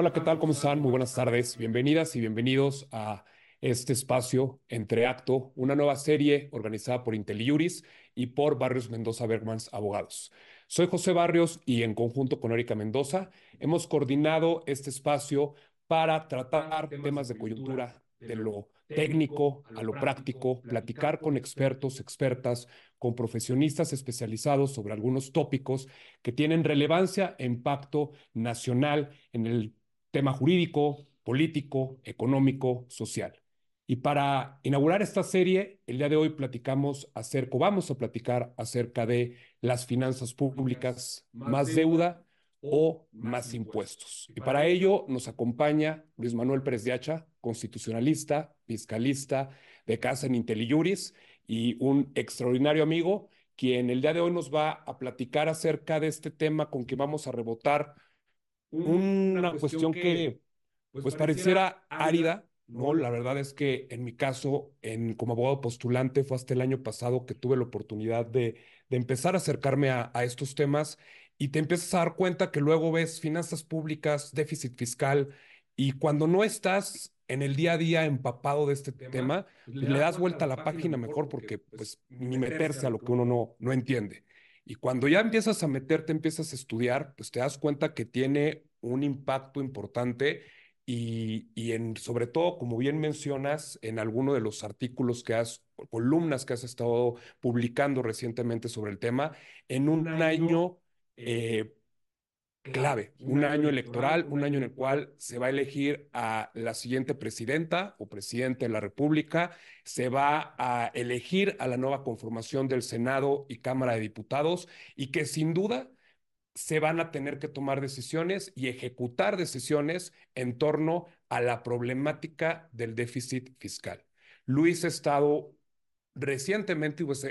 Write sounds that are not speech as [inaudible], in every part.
Hola, ¿qué tal? ¿Cómo están? Muy buenas tardes. Bienvenidas y bienvenidos a este espacio Entre Acto, una nueva serie organizada por Inteliuris y por Barrios Mendoza Bergmans Abogados. Soy José Barrios y en conjunto con Erika Mendoza hemos coordinado este espacio para tratar temas de coyuntura de lo técnico a lo práctico, platicar con expertos, expertas, con profesionistas especializados sobre algunos tópicos que tienen relevancia e impacto nacional en el tema jurídico, político, económico, social. Y para inaugurar esta serie, el día de hoy platicamos acerca, vamos a platicar acerca de las finanzas públicas, más deuda o más impuestos. Y para ello nos acompaña Luis Manuel Pérez de Hacha, constitucionalista, fiscalista de casa en IntelliJuris y un extraordinario amigo, quien el día de hoy nos va a platicar acerca de este tema con que vamos a rebotar una cuestión que pues pareciera árida, ¿no? La verdad es que en mi caso, en, como abogado postulante, fue hasta el año pasado que tuve la oportunidad de, de empezar a acercarme a, a, estos temas y te empiezas a dar cuenta que luego ves finanzas públicas, déficit fiscal, y cuando no estás en el día a día empapado de este tema, pues le das vuelta a la página mejor porque pues ni meterse a lo que uno no, no entiende. Y cuando ya empiezas a meterte, empiezas a estudiar, pues te das cuenta que tiene un impacto importante y, y en, sobre todo, como bien mencionas, en alguno de los artículos que has, columnas que has estado publicando recientemente sobre el tema, en un año eh, clave, un año electoral, un año en el cual se va a elegir a la siguiente presidenta o presidente de la República, se va a elegir a la nueva conformación del Senado y Cámara de Diputados y que sin duda se van a tener que tomar decisiones y ejecutar decisiones en torno a la problemática del déficit fiscal. Luis ha estado recientemente pues,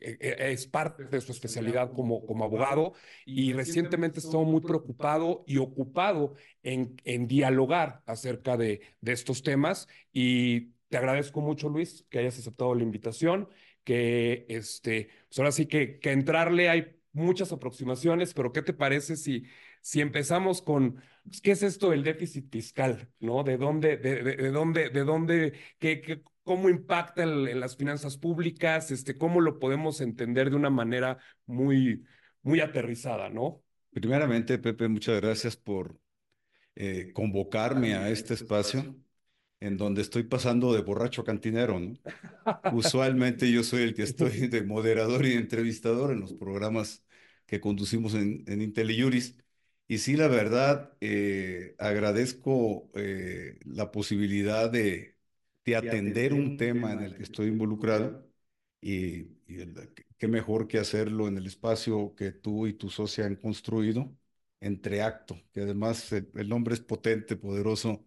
es parte de su especialidad como, como abogado y recientemente estuvo muy preocupado y ocupado en, en dialogar acerca de, de estos temas y te agradezco mucho Luis que hayas aceptado la invitación, que este, pues ahora sí que, que entrarle hay muchas aproximaciones, pero ¿qué te parece si, si empezamos con pues, qué es esto del déficit fiscal, ¿no? ¿De dónde, de, de, de dónde, de dónde, qué, qué, cómo impacta en, en, las finanzas públicas, este, cómo lo podemos entender de una manera muy, muy aterrizada, ¿no? Primeramente, Pepe, muchas gracias por eh, convocarme a este espacio en donde estoy pasando de borracho cantinero, ¿no? Usualmente yo soy el que estoy [laughs] de moderador y entrevistador en los programas que conducimos en, en IntelliJuris. Y sí, la verdad, eh, agradezco eh, la posibilidad de de atender un tema en el que estoy involucrado y, y qué mejor que hacerlo en el espacio que tú y tu socia han construido, entre acto, que además el, el nombre es potente, poderoso,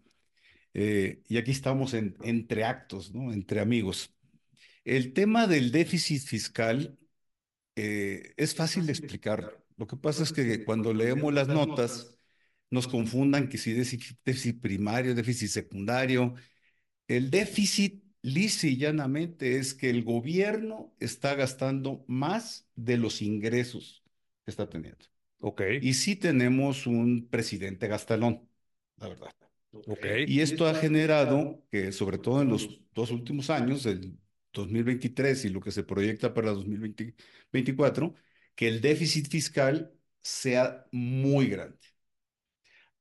eh, y aquí estamos en, entre actos, ¿no? entre amigos. El tema del déficit fiscal eh, es fácil de explicar. Lo que pasa es que cuando leemos las notas nos confundan que si déficit, déficit primario, déficit secundario, el déficit, lisa y llanamente, es que el gobierno está gastando más de los ingresos que está teniendo. Ok. Y sí tenemos un presidente gastalón, la verdad. Okay. Y esto ha generado que, sobre todo en los dos últimos años, el 2023 y lo que se proyecta para 2024, que el déficit fiscal sea muy grande.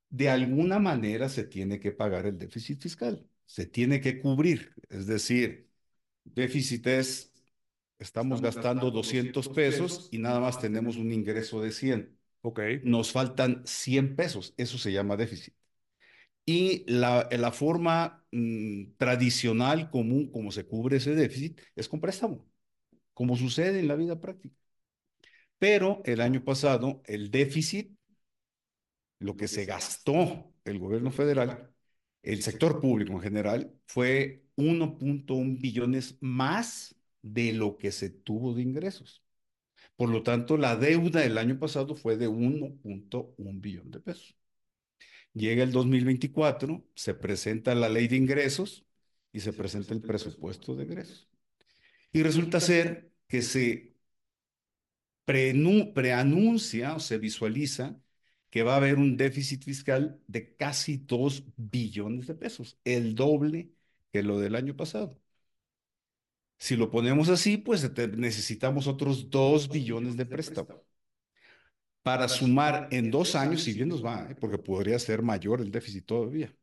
De alguna manera se tiene que pagar el déficit fiscal se tiene que cubrir. Es decir, déficit es, estamos, gastando 200 pesos y nada más tenemos un ingreso de 100. Ok. Nos faltan 100 pesos. Eso se llama déficit. Y la, la forma mmm, tradicional, común, como se cubre ese déficit, es con préstamo, como sucede en la vida práctica. Pero el año pasado, el déficit, lo que se gastó el gobierno federal, el sector público en general fue 1.1 billones más de lo que se tuvo de ingresos. Por lo tanto, la deuda del año pasado fue de 1.1 billón de pesos. Llega el 2024, se presenta la ley de ingresos y se presenta el presupuesto de ingresos. Y resulta ser que se preanuncia o se visualiza que va a haber un déficit fiscal de casi 2 billones de pesos, el doble que lo del año pasado. Si lo ponemos así, pues necesitamos otros 2 billones de préstamo para sumar en dos años, si bien nos va, ¿eh? porque podría ser mayor el déficit todavía,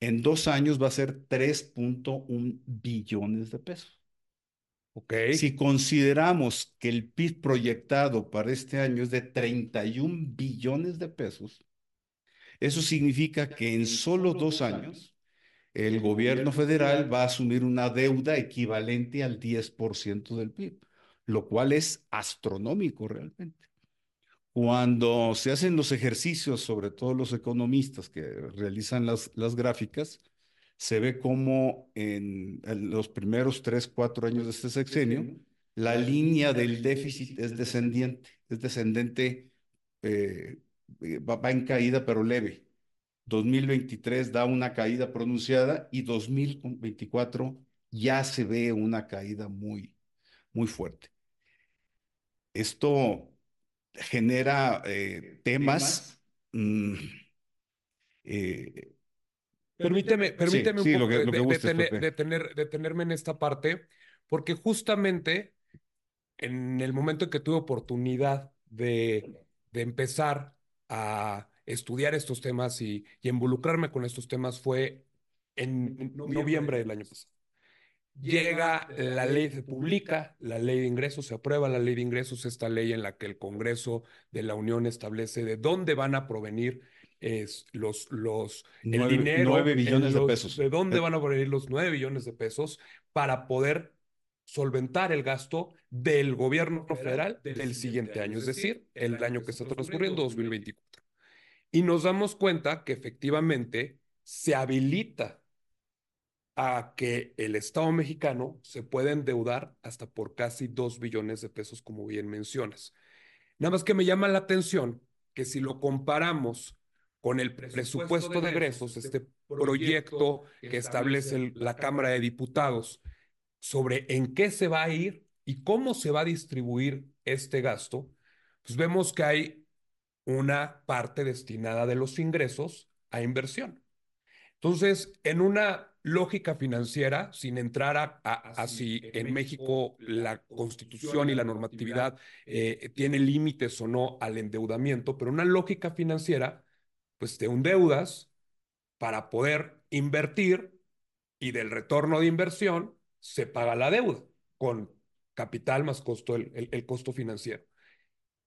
en dos años va a ser 3.1 billones de pesos. Okay. Si consideramos que el PIB proyectado para este año es de 31 billones de pesos, eso significa que en solo dos años el gobierno federal va a asumir una deuda equivalente al 10% del PIB, lo cual es astronómico realmente. Cuando se hacen los ejercicios, sobre todo los economistas que realizan las, las gráficas, se ve como en, los primeros tres, cuatro años de este sexenio, la línea del déficit es descendiente, es descendente, eh, eh, va, en caída pero leve. 2023 da una caída pronunciada y 2024 ya se ve una caída muy, muy fuerte. Esto genera eh, temas, mm, Permíteme, permíteme un poco detenerme en esta parte, porque justamente en el momento en que tuve oportunidad de, de empezar a estudiar estos temas y, y, involucrarme con estos temas fue en noviembre del año pasado. Llega la ley, se publica la ley de ingresos, se aprueba la ley de ingresos, esta ley en la que el Congreso de la Unión establece de dónde van a provenir es los, los, el dinero. 9 billones de pesos. ¿De dónde eh. van a venir los 9 billones de pesos para poder solventar el gasto del gobierno federal del siguiente año, es decir, el año que está transcurriendo, 2024. Y nos damos cuenta que efectivamente se habilita a que el Estado mexicano se pueda endeudar hasta por casi 2 billones de pesos, como bien mencionas. Nada más que me llama la atención que si lo comparamos con el presupuesto de egresos, este, este proyecto que establece la Cámara de Diputados sobre en qué se va a ir y cómo se va a distribuir este gasto, pues vemos que hay una parte destinada de los ingresos a inversión. Entonces, en una lógica financiera, sin entrar a, si en México la constitución y la normatividad eh, tiene límites o no al endeudamiento, pero una lógica financiera, pues te endeudas para poder invertir y del retorno de inversión se paga la deuda con capital más costo, el, costo financiero.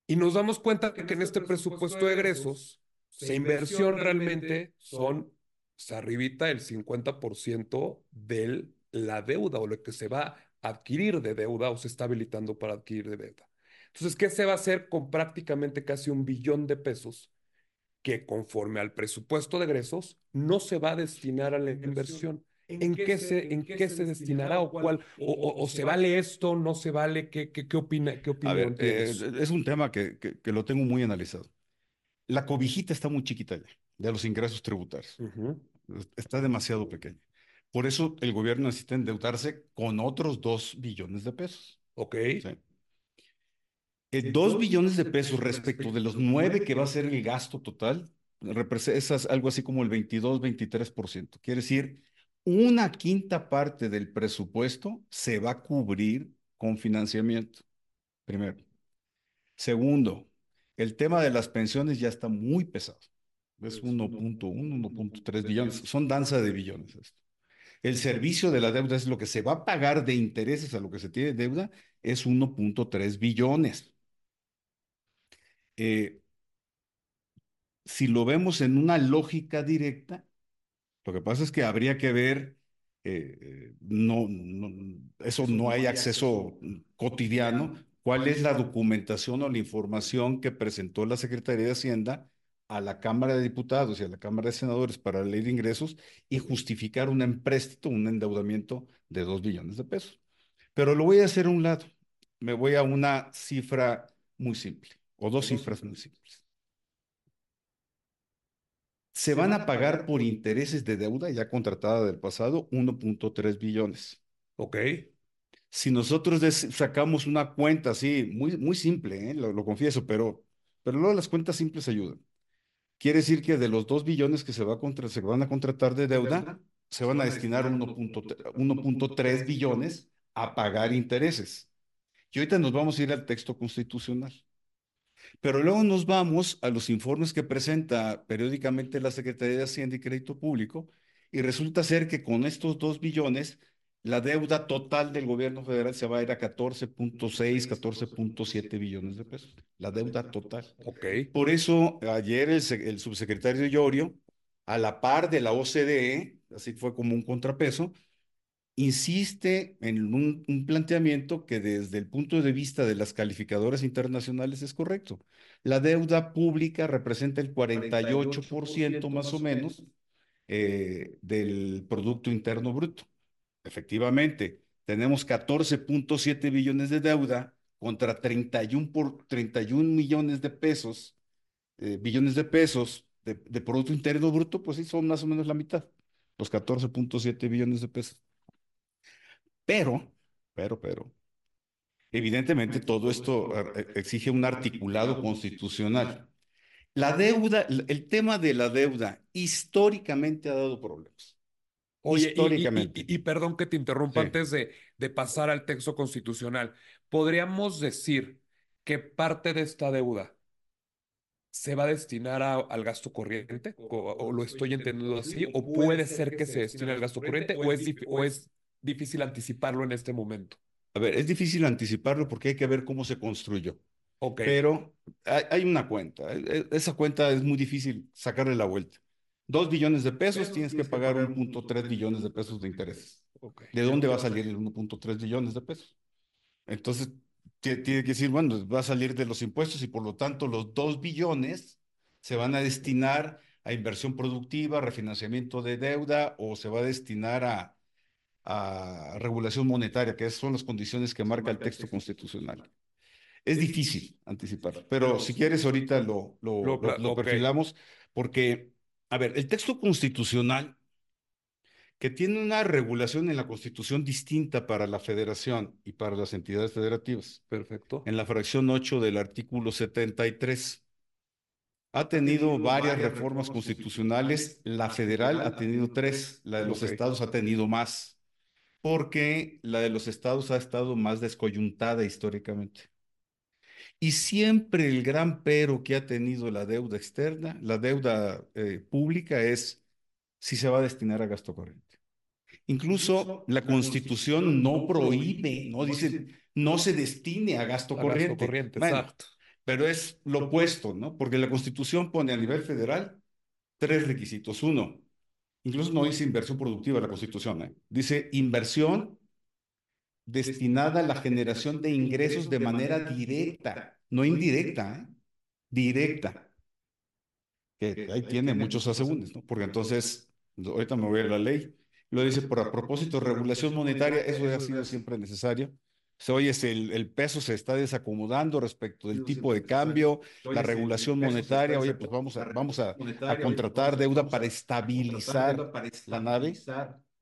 Y nos damos cuenta que, en este, presupuesto de egresos, esa inversión realmente son se arribita el 50% de la deuda o lo que se va a adquirir de deuda o se está habilitando para adquirir de deuda. Entonces, ¿qué se va a hacer con prácticamente casi un billón de pesos que conforme al presupuesto de egresos no se va a destinar a la inversión. ¿En, qué, se, en qué se destinará o cuál? O, se vale esto, no se vale? ¿Qué, qué, qué opina, qué opinión eh, es un tema que, que, lo tengo muy analizado. La cobijita está muy chiquita ya, de los ingresos tributarios. Está demasiado pequeña. Por eso el gobierno necesita endeudarse con otros dos billones de pesos. Ok. ¿sí? Eh, dos billones de pesos respecto de los nueve que va a ser el gasto total, es algo así como el 22, 23%. Quiere decir, una quinta parte del presupuesto se va a cubrir con financiamiento, primero. Segundo, el tema de las pensiones ya está muy pesado. Es 1.1, 1.3 billones. Son danza de billones esto. El servicio de la deuda es lo que se va a pagar de intereses a lo que se tiene deuda, es 1.3 billones. Eh, si lo vemos en una lógica directa, lo que pasa es que habría que ver, eh, no, eso, no hay acceso cotidiano, cuál es la documentación o la información que presentó la Secretaría de Hacienda a la Cámara de Diputados y a la Cámara de Senadores para la ley de ingresos y justificar un empréstito, un endeudamiento de dos billones de pesos. Pero lo voy a hacer a un lado. Me voy a una cifra muy simple o dos cifras muy simples. Se van a pagar por intereses de deuda ya contratada del pasado 1.3 billones. Ok. Si nosotros sacamos una cuenta así, muy, muy simple, ¿eh? lo, confieso, pero, pero luego las cuentas simples ayudan. Quiere decir que de los 2 billones que se, va contra, se van a contratar de deuda, se van a destinar 1.3 billones a pagar intereses. Y ahorita nos vamos a ir al texto constitucional. Pero luego nos vamos a los informes que presenta periódicamente la Secretaría de Hacienda y Crédito Público y resulta ser que con estos 2 billones la deuda total del gobierno federal se va a ir a 14.6, 14.7 billones de pesos. La deuda total. Ok. Por eso ayer el, el, subsecretario Llorio, a la par de la OCDE, así fue como un contrapeso, insiste en un, un planteamiento que desde el punto de vista de las calificadoras internacionales es correcto. La deuda pública representa el 48%, más o menos eh, del Producto Interno Bruto. Efectivamente, tenemos 14.7 billones de deuda contra 31, por, 31 millones de pesos, eh, billones de pesos de, de, Producto Interno Bruto, pues sí, son más o menos la mitad, los 14.7 billones de pesos. Pero, pero, pero, evidentemente todo esto eh, exige un articulado constitucional. La deuda, el tema de la deuda históricamente ha dado problemas. Oye, históricamente. Y, y, y, perdón que te interrumpa sí. antes de, de pasar al texto constitucional. ¿Podríamos decir que parte de esta deuda se va a destinar a, al gasto corriente? O, ¿O, lo estoy entendiendo así? ¿O puede ser que se destine al gasto corriente? ¿O es, o es difícil anticiparlo en este momento? A ver, es difícil anticiparlo porque hay que ver cómo se construyó. Okay. Pero hay, hay una cuenta. Esa cuenta es muy difícil sacarle la vuelta. Dos billones de pesos, Pero tienes que pagar 1.3 billones de pesos de intereses. Okay. ¿De dónde va a salir el 1.3 billones de pesos? Entonces, tiene que decir, bueno, va a salir de los impuestos y por lo tanto los 2 billones se van a destinar a inversión productiva, refinanciamiento de deuda o se va a destinar a, a regulación monetaria, que son las condiciones que marca el texto constitucional. Es difícil anticipar, pero si quieres ahorita lo, lo, lo, perfilamos porque a ver, el texto constitucional, que tiene una regulación en la Constitución distinta para la federación y para las entidades federativas. Perfecto. En la fracción 8 del artículo 73. Ha tenido, ha tenido varias, varias reformas constitucionales. La federal ha tenido tres, la de los okay. estados ha tenido más, porque la de los estados ha estado más descoyuntada históricamente. Y siempre el gran pero que ha tenido la deuda externa, la deuda eh, pública, es si se va a destinar a gasto corriente. Incluso la Constitución no prohíbe, no dice, no se destine a gasto a corriente. Gasto corriente bueno, exacto. Pero es lo opuesto, ¿no? Porque la Constitución pone a nivel federal tres requisitos. Uno, incluso no dice inversión productiva la Constitución, ¿eh? dice inversión destinada a la generación de ingresos de manera directa, no indirecta, ¿eh? directa. Que ahí tiene muchos asegúnes, ¿no? Porque entonces, ahorita me voy a la ley, lo dice por a propósito regulación monetaria, eso ha sido siempre necesario. Se oye, el, el, peso se está desacomodando respecto del tipo de cambio, la regulación monetaria, oye, pues vamos a, vamos a, a contratar deuda para estabilizar la nave.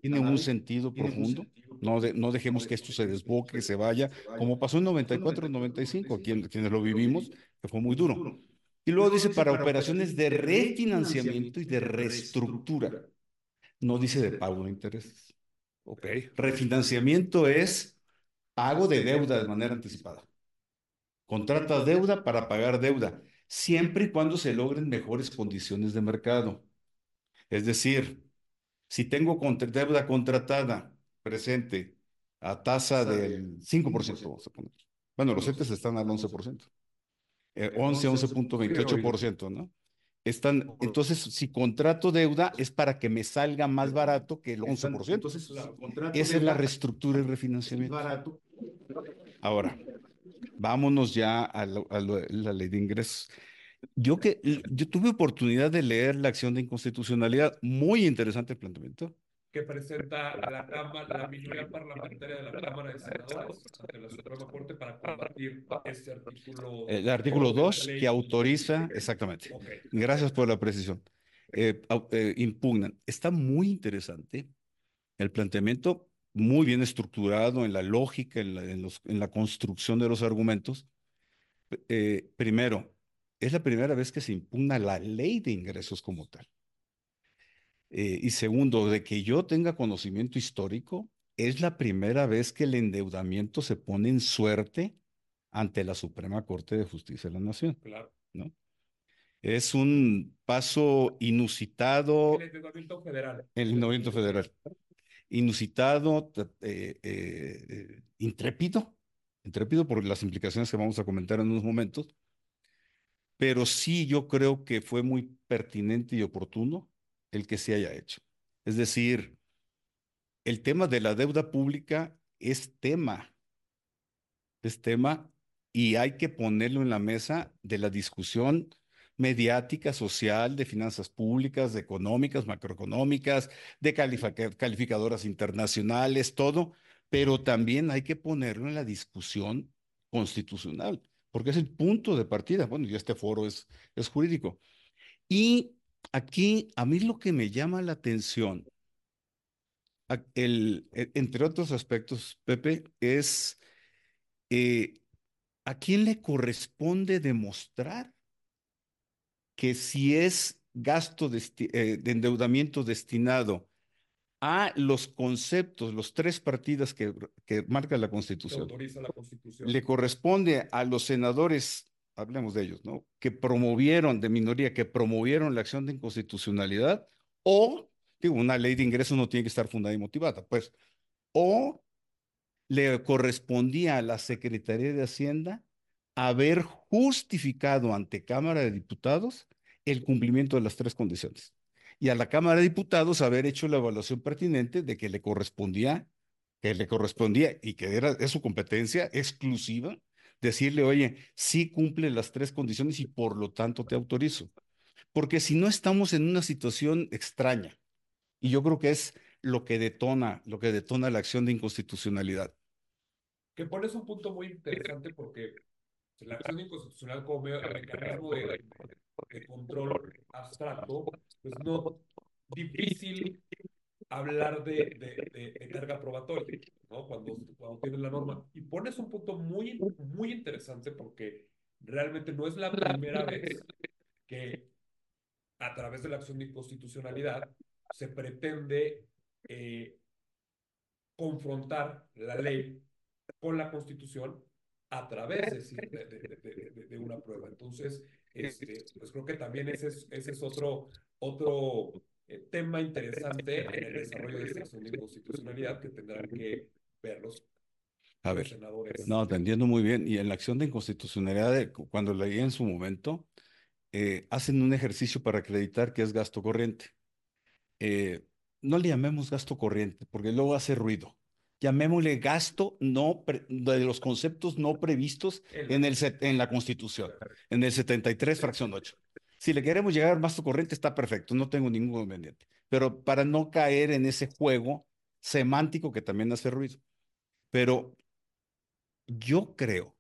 Tiene un sentido profundo. No, de, no dejemos que esto se desboque, se vaya, como pasó en 94, 95, quien, quienes lo vivimos, que fue muy duro. Y luego dice para operaciones de refinanciamiento y de reestructura. No dice de pago de intereses. Ok. Refinanciamiento es pago de deuda de manera anticipada. Contrata deuda para pagar deuda, siempre y cuando se logren mejores condiciones de mercado. Es decir, si tengo deuda contratada presente a tasa del 5%, vamos a poner. Bueno, los CETES están al 11%. Eh, 11, 11.28%, ¿no? Están, entonces, si contrato deuda es para que me salga más barato que el 11%. Entonces, esa es la reestructura y refinanciamiento. Ahora, vámonos ya a, lo, a, lo, a la ley de ingresos. Yo que yo tuve oportunidad de leer la acción de inconstitucionalidad, muy interesante el planteamiento que presenta la Cámara, la minoría parlamentaria de la Cámara de Senadores ante la Suprema Corte para combatir este artículo. El artículo 2 que autoriza, exactamente. Okay. Gracias por la precisión. Eh, eh, impugnan. Está muy interesante el planteamiento, muy bien estructurado en la lógica, en la, en los, en la construcción de los argumentos. Eh, primero, es la primera vez que se impugna la ley de ingresos como tal. Eh, y segundo, de que yo tenga conocimiento histórico, es la primera vez que el endeudamiento se pone en suerte ante la Suprema Corte de Justicia de la Nación. Claro. ¿no? Es un paso inusitado. El endeudamiento federal. El endeudamiento federal. Inusitado, eh, eh, intrépido, intrépido por las implicaciones que vamos a comentar en unos momentos, pero sí yo creo que fue muy pertinente y oportuno el que se haya hecho. Es decir, el tema de la deuda pública es tema, es tema y hay que ponerlo en la mesa de la discusión mediática, social, de finanzas públicas, de económicas, macroeconómicas, de calificadoras internacionales, todo, pero también hay que ponerlo en la discusión constitucional, porque es el punto de partida. Bueno, y este foro es, es jurídico. Y aquí a mí lo que me llama la atención, el, e, entre otros aspectos, Pepe, es eh, a quién le corresponde demostrar que si es gasto eh, de, endeudamiento destinado a los conceptos, los tres partidas que, marca la Constitución, la Constitución, le corresponde a los senadores, hablemos de ellos, ¿no? Que promovieron, de minoría, que promovieron la acción de inconstitucionalidad, o, digo, una ley de ingresos no tiene que estar fundada y motivada, pues, o le correspondía a la Secretaría de Hacienda haber justificado ante Cámara de Diputados el cumplimiento de las tres condiciones. Y a la Cámara de Diputados haber hecho la evaluación pertinente de que le correspondía, que le correspondía y que era es su competencia exclusiva, decirle, oye, sí cumple las tres condiciones y por lo tanto te autorizo. Porque si no estamos en una situación extraña, y yo creo que es lo que detona, lo que detona la acción de inconstitucionalidad. Que pones un punto muy interesante porque la acción inconstitucional como mecanismo de, control abstracto, pues no difícil hablar de, de, carga probatoria, ¿no? Cuando, cuando tienes la norma. Y pones un punto muy, muy interesante porque realmente no es la primera vez que a través de la acción de inconstitucionalidad se pretende eh, confrontar la ley con la constitución a través de, de, una prueba. Entonces, este, pues creo que también ese es, ese es otro, otro eh, tema interesante en el desarrollo de esta acción de inconstitucionalidad que tendrán que ver los, a ver, senadores. No, te entiendo muy bien. Y en la acción de inconstitucionalidad, cuando leí en su momento, eh, hacen un ejercicio para acreditar que es gasto corriente. Eh, no le llamemos gasto corriente, porque luego hace ruido llamémosle gasto no de los conceptos no previstos en, el, en la Constitución, en el 73, fracción 8. Si le queremos llegar al gasto corriente, está perfecto, no tengo ningún inconveniente. Pero para no caer en ese juego semántico que también hace ruido. Pero yo creo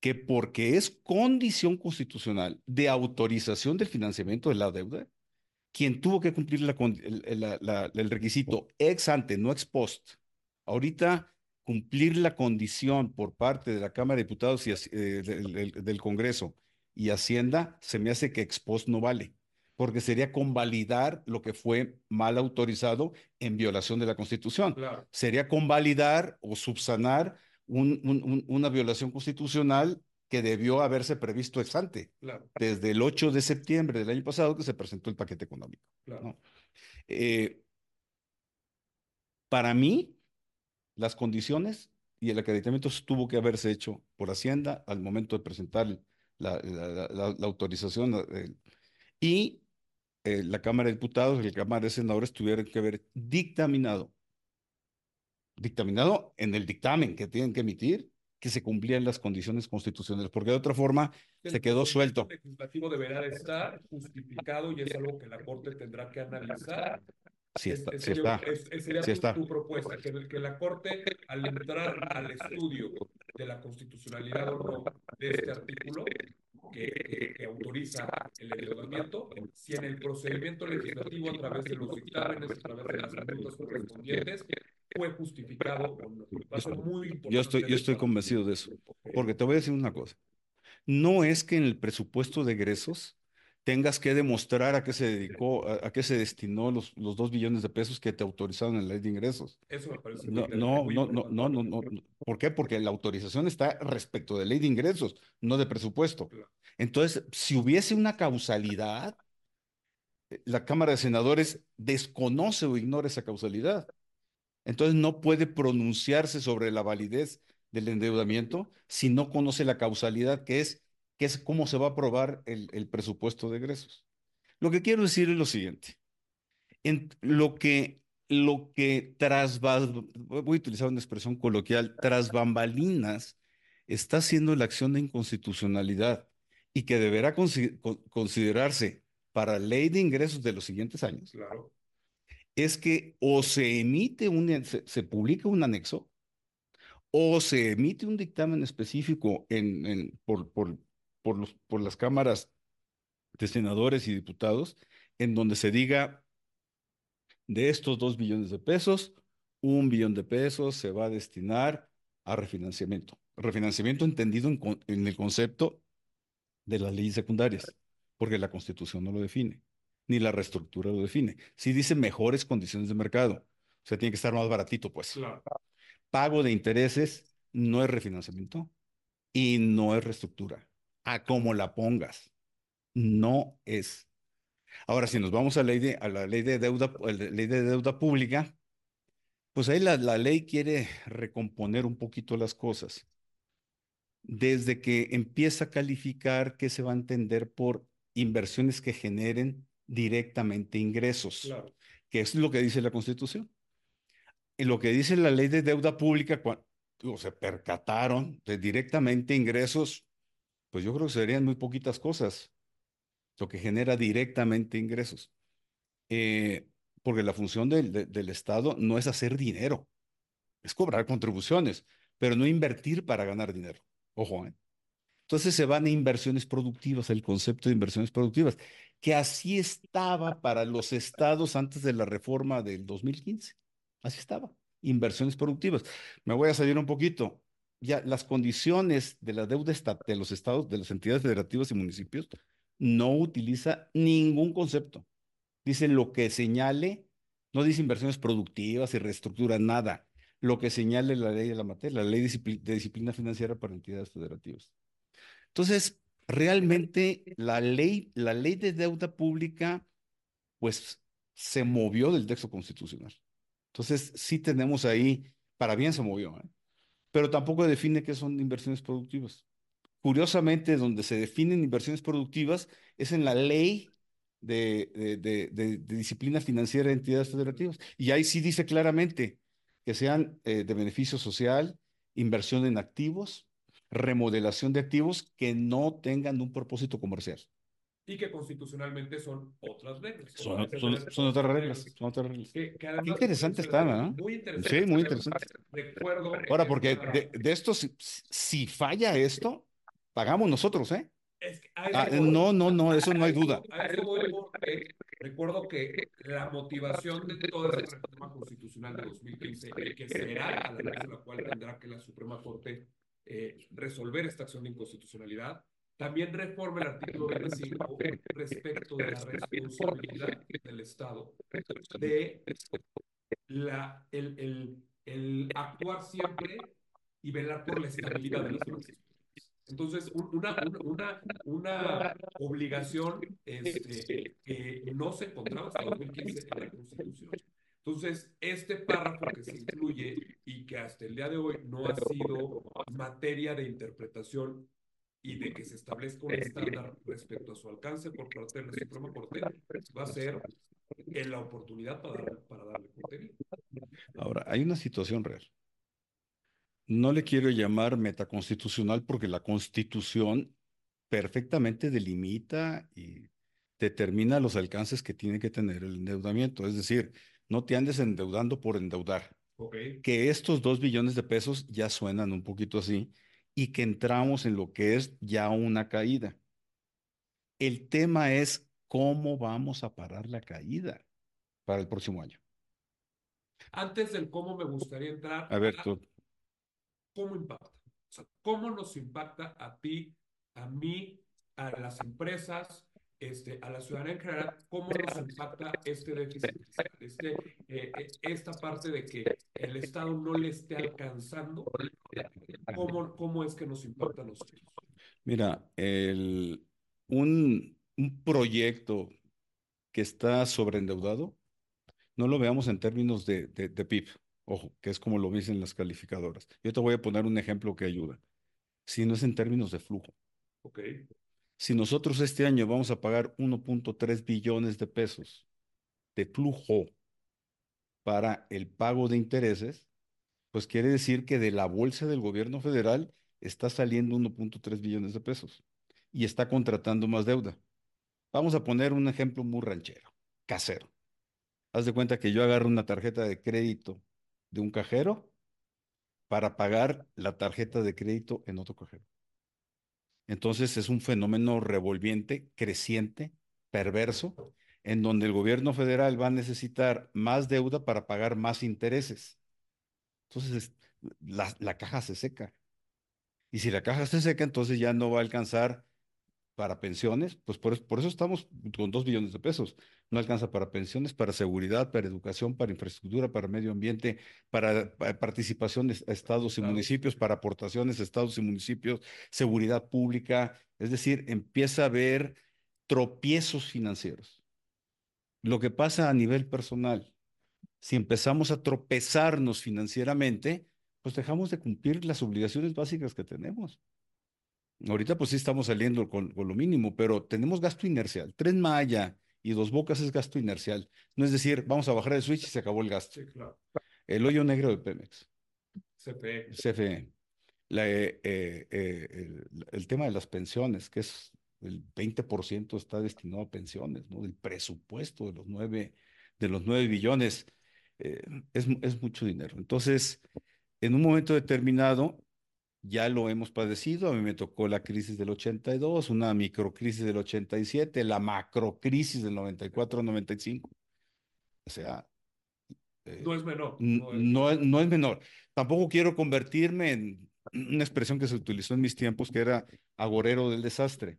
que porque es condición constitucional de autorización del financiamiento de la deuda, quien tuvo que cumplir el requisito ex ante, no ex post, Ahorita cumplir la condición por parte de la Cámara de Diputados y eh, del, Congreso y Hacienda, se me hace que expos no vale, porque sería convalidar lo que fue mal autorizado en violación de la Constitución. Sería convalidar o subsanar una violación constitucional que debió haberse previsto ex ante, desde el 8 de septiembre del año pasado que se presentó el paquete económico. Eh, para mí, las condiciones y el acreditamiento tuvo que haberse hecho por Hacienda al momento de presentar la, autorización eh, y eh, la Cámara de Diputados y la Cámara de Senadores tuvieron que haber dictaminado, dictaminado en el dictamen que tienen que emitir que se cumplían las condiciones constitucionales, porque de otra forma se quedó suelto. El legislativo deberá estar justificado y es algo que la Corte tendrá que analizar Sí está. sí está. sería tu, propuesta, que, que, la Corte, al entrar al estudio de la constitucionalidad o no de este artículo que, que, autoriza el endeudamiento, si en el procedimiento legislativo a través de los dictámenes, a través de las preguntas correspondientes, fue justificado o no. Ser muy. Yo estoy, yo estoy convencido de eso. Porque te voy a decir una cosa. No es que en el presupuesto de egresos tengas que demostrar a qué se dedicó, a, a qué se destinó los, los dos billones de pesos que te autorizaron en la ley de ingresos. Eso me parece No, no, no, no, no, no, no. ¿Por qué? Porque la autorización está respecto de ley de ingresos, no de presupuesto. Entonces, si hubiese una causalidad, la Cámara de Senadores desconoce o ignora esa causalidad. Entonces, no puede pronunciarse sobre la validez del endeudamiento si no conoce la causalidad, que es, que es cómo se va a aprobar el, el presupuesto de egresos. Lo que quiero decir es lo siguiente. En lo que, lo que tras, voy a utilizar una expresión coloquial, tras bambalinas, está haciendo la acción de inconstitucionalidad y que deberá consi- con- considerarse para ley de ingresos de los siguientes años, Claro. es que o se emite un, se, se publica un anexo o se emite un dictamen específico en, en- por, por, por los, por las cámaras de senadores y diputados en donde se diga de estos dos billones de pesos, un billón de pesos se va a destinar a refinanciamiento. Refinanciamiento entendido en, con- en el concepto de las leyes secundarias, porque la Constitución no lo define, ni la reestructura lo define. Sí dice mejores condiciones de mercado, o sea, tiene que estar más baratito, pues. Claro. Pago de intereses no es refinanciamiento y no es reestructura. A como la pongas, no es. Ahora, si nos vamos a, ley de, a la ley de deuda, la ley de deuda pública, pues ahí la, la ley quiere recomponer un poquito las cosas. Desde que empieza a calificar qué se va a entender por inversiones que generen directamente ingresos, Claro. que es lo que dice la Constitución. Y lo que dice la ley de deuda pública, cuando se percataron de directamente ingresos, pues yo creo que serían muy poquitas cosas lo que genera directamente ingresos. Eh, porque la función del, de- del Estado no es hacer dinero, es cobrar contribuciones, pero no invertir para ganar dinero. Ojo, ¿eh? Entonces se van a inversiones productivas, el concepto de inversiones productivas, que así estaba para los estados antes de la reforma del 2015. Así estaba, inversiones productivas. Me voy a salir un poquito. Ya las condiciones de la deuda de los estados, de las entidades federativas y municipios, no utiliza ningún concepto. Dice lo que señale, no dice inversiones productivas y reestructura, nada. Lo que señale la ley de la materia, la ley de disciplina financiera para entidades federativas. Entonces, realmente la ley, la ley de deuda pública, pues se movió del texto constitucional. Entonces, sí tenemos ahí, para bien se movió, ¿eh? Pero tampoco define qué son inversiones productivas. Curiosamente, donde se definen inversiones productivas es en la ley de, de- disciplina financiera de entidades federativas. Y ahí sí dice claramente que sean eh, de beneficio social, inversión en activos, remodelación de activos que no tengan un propósito comercial. Y que constitucionalmente son otras reglas. Son, otras reglas, son otras reglas. Que, que además Qué interesante está, ¿no? Muy interesante. Sí, muy interesante. Recuerdo. Ahora, porque esta- de, de esto, si, si falla esto, pagamos nosotros, ¿eh? es que a Ah, no, no, no, eso no hay duda. A eso voy porque recuerdo que la motivación de toda esa reforma constitucional de 2015, que será a la de la cual tendrá que la Suprema Corte eh, resolver esta acción de inconstitucionalidad, también reforma el artículo 25 respecto de la responsabilidad del Estado de la, el, el, el actuar siempre y velar por la estabilidad de las finanzas. Entonces, un- una, una, una obligación este, que no se encontraba hasta 2015 en la Constitución. Entonces, este párrafo que se incluye y que hasta el día de hoy no ha sido materia de interpretación y de que se establezca un estándar respecto a su alcance por parte de la Suprema Corte, va a ser en la oportunidad para, dar- para darle contenido. Ahora, hay una situación real. No le quiero llamar metaconstitucional porque la Constitución perfectamente delimita y determina los alcances que tiene que tener el endeudamiento. Es decir, no te andes endeudando por endeudar. ¿Ok? Que estos dos billones de pesos ya suenan un poquito así y que entramos en lo que es ya una caída. El tema es cómo vamos a parar la caída para el próximo año. Antes del cómo me gustaría entrar A ver, a tú, cómo impacta. O sea, cómo nos impacta a ti, a mí, a las empresas, este, a la ciudadanía en general, cómo nos impacta este déficit fiscal, este, eh, eh, esta parte de que el Estado no le esté alcanzando, ¿cómo, cómo es que nos impacta a nosotros? Mira, el, un, un proyecto que está sobreendeudado, no lo veamos en términos de, de, de PIB, ojo, que es como lo dicen las calificadoras. Yo te voy a poner un ejemplo que ayuda, sino es en términos de flujo. Ok. Si nosotros este año vamos a pagar 1.3 billones de pesos de flujo para el pago de intereses, pues quiere decir que de la bolsa del gobierno federal está saliendo 1.3 billones de pesos y está contratando más deuda. Vamos a poner un ejemplo muy ranchero, casero. Haz de cuenta que yo agarro una tarjeta de crédito de un cajero para pagar la tarjeta de crédito en otro cajero. Entonces es un fenómeno revolviente, creciente, perverso, en donde el gobierno federal va a necesitar más deuda para pagar más intereses. Entonces la, la caja se seca. Y si la caja se seca, entonces ya no va a alcanzar para pensiones, pues por, eso- por eso estamos con dos billones de pesos. No alcanza para pensiones, para seguridad, para educación, para infraestructura, para medio ambiente, para, pa- participación de estados y municipios, para aportaciones a estados y municipios, seguridad pública. Es decir, empieza a haber tropiezos financieros. Lo que pasa a nivel personal, si empezamos a tropezarnos financieramente, pues dejamos de cumplir las obligaciones básicas que tenemos. Ahorita pues sí estamos saliendo con, con lo mínimo, pero tenemos gasto inercial. Tren Maya y Dos Bocas es gasto inercial. No es decir, vamos a bajar el switch y se acabó el gasto. Sí, claro. El hoyo negro de Pemex, CFE. CFE, la, eh, eh, eh, el, el tema de las pensiones, que es el 20% está destinado a pensiones, ¿no? Del presupuesto de los nueve, de los nueve billones, eh, es, es mucho dinero. Entonces, en un momento determinado, ya lo hemos padecido. A mí me tocó la crisis del 82, una microcrisis del 87, la macrocrisis del 94-95. O sea, eh, No es menor. no es- no, es- no es menor. Tampoco quiero convertirme en una expresión que se utilizó en mis tiempos, que era agorero del desastre.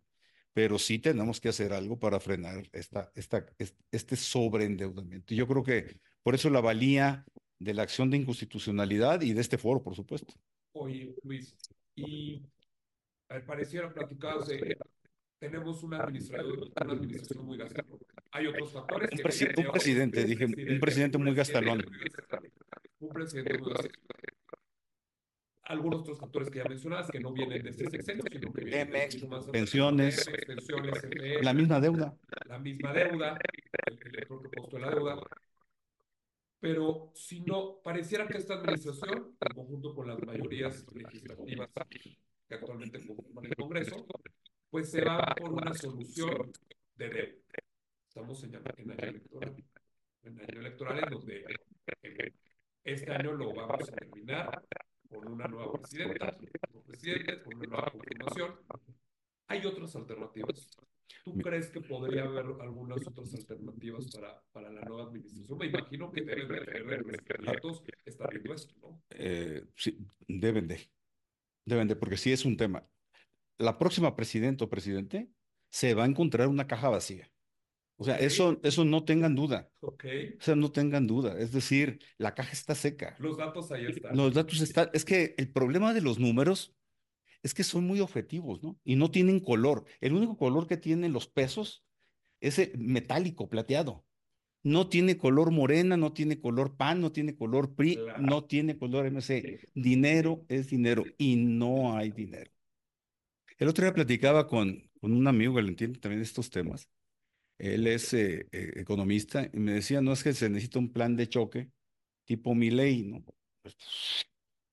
Pero sí tenemos que hacer algo para frenar esta, esta, es- este sobreendeudamiento. Y yo creo que por eso la valía de la acción de inconstitucionalidad y de este foro, por supuesto. Oye, Luis, y al pareciera platicabas de tenemos una administración, una administración muy gastadora. Hay otros factores Un, que presi- un presidente, dije, un presidente muy gastalón. Un presidente muy gastalón. Algunos otros factores que ya mencionabas que no vienen de este sexenio, sino que vienen de más pensiones, pensiones, La misma deuda. la misma deuda, el, el propio costo de la deuda. Pero si no, pareciera que esta administración, en conjunto con las mayorías legislativas que actualmente conforman el Congreso, pues se va por una solución de deuda. Estamos en, en año electoral. En año electoral en donde eh, este año lo vamos a terminar con una nueva presidenta, nuevo presidente, con una nueva confirmación. Hay otras alternativas. ¿Tú crees que podría haber algunas otras alternativas para, para la nueva administración? Me imagino que deben de tener los candidatos estar viendo esto, ¿no? Eh, sí, deben de. Deben de, porque sí es un tema. La próxima presidenta o presidente se va a encontrar una caja vacía. O sea, Ok. eso, eso no tengan duda. Ok. O sea, no tengan duda. Es decir, la caja está seca. Los datos ahí están. Los datos están. Es que el problema de los números es que son muy objetivos, ¿no? Y no tienen color. El único color que tienen los pesos es el metálico, plateado. No tiene color morena, no tiene color PAN, no tiene color PRI, Claro. no tiene color MC. Dinero es dinero y no hay dinero. El otro día platicaba con, con un amigo que le entiende también estos temas. Él es eh, eh, economista y me decía, no es que se necesita un plan de choque tipo mi ley, ¿no? Pues,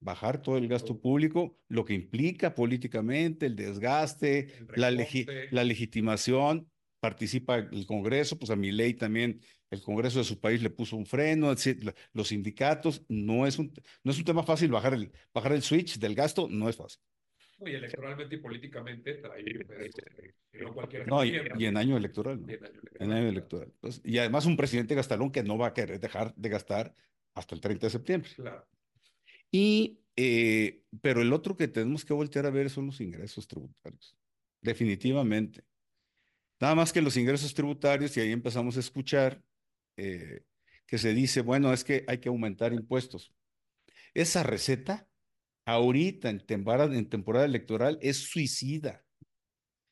bajar todo el gasto público, lo que implica políticamente, el desgaste, El la, legi- recorte. la legitimación, participa el Congreso, pues a mi ley también el Congreso de su país le puso un freno. Los sindicatos, no es un, no es un tema fácil bajar el, bajar el switch del gasto, no es fácil. Y electoralmente y políticamente no y, en año electoral, ¿no? Y en año electoral. En año electoral. Pues, y además un presidente gastalón que no va a querer dejar de gastar hasta el 30 de septiembre. Claro. Y, eh, pero el otro que tenemos que voltear a ver son los ingresos tributarios. definitivamente. Nada más que los ingresos tributarios, y ahí empezamos a escuchar eh, que se dice, bueno, es que hay que aumentar impuestos. Esa receta, ahorita en temporada, en temporada electoral, es suicida.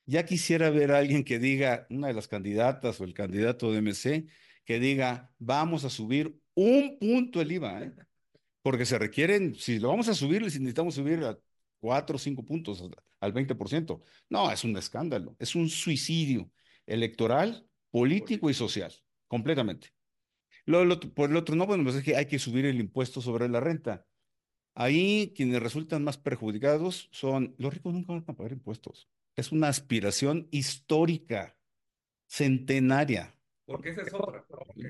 Ya quisiera ver a alguien que diga, una de las candidatas o el candidato de MC, que diga, vamos a subir un punto el IVA, ¿eh? Porque se requieren, si lo vamos a subir, necesitamos subir a cuatro o cinco puntos al 20%. No, es un escándalo, es un suicidio electoral, político y social, completamente. Lo, por el otro, no, bueno, pues es que hay que subir el impuesto sobre la renta. Ahí quienes resultan más perjudicados son los ricos nunca van a pagar impuestos. Es una aspiración histórica, centenaria. Porque esa es otra.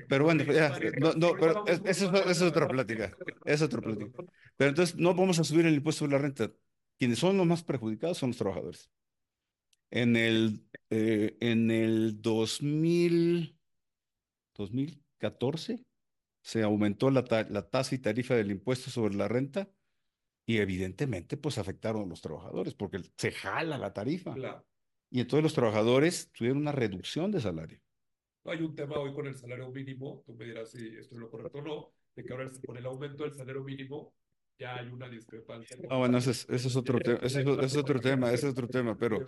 Pero bueno, ya, no, no, pero esa es, otra plática. Es otra plática. Pero entonces no vamos a subir el impuesto sobre la renta. Quienes son los más perjudicados son los trabajadores. En el, eh, en el 2000, 2014 se aumentó la, la tasa y tarifa del impuesto sobre la renta y evidentemente pues afectaron a los trabajadores porque se jala la tarifa. Y entonces los trabajadores tuvieron una reducción de salario. Hay un tema hoy con el salario mínimo, tú me dirás si esto es lo correcto o no, de que ahora con el aumento del salario mínimo ya hay una discrepancia. Ah, bueno, ese es, ese es otro tema, ese es, otro tema, ese es otro tema, pero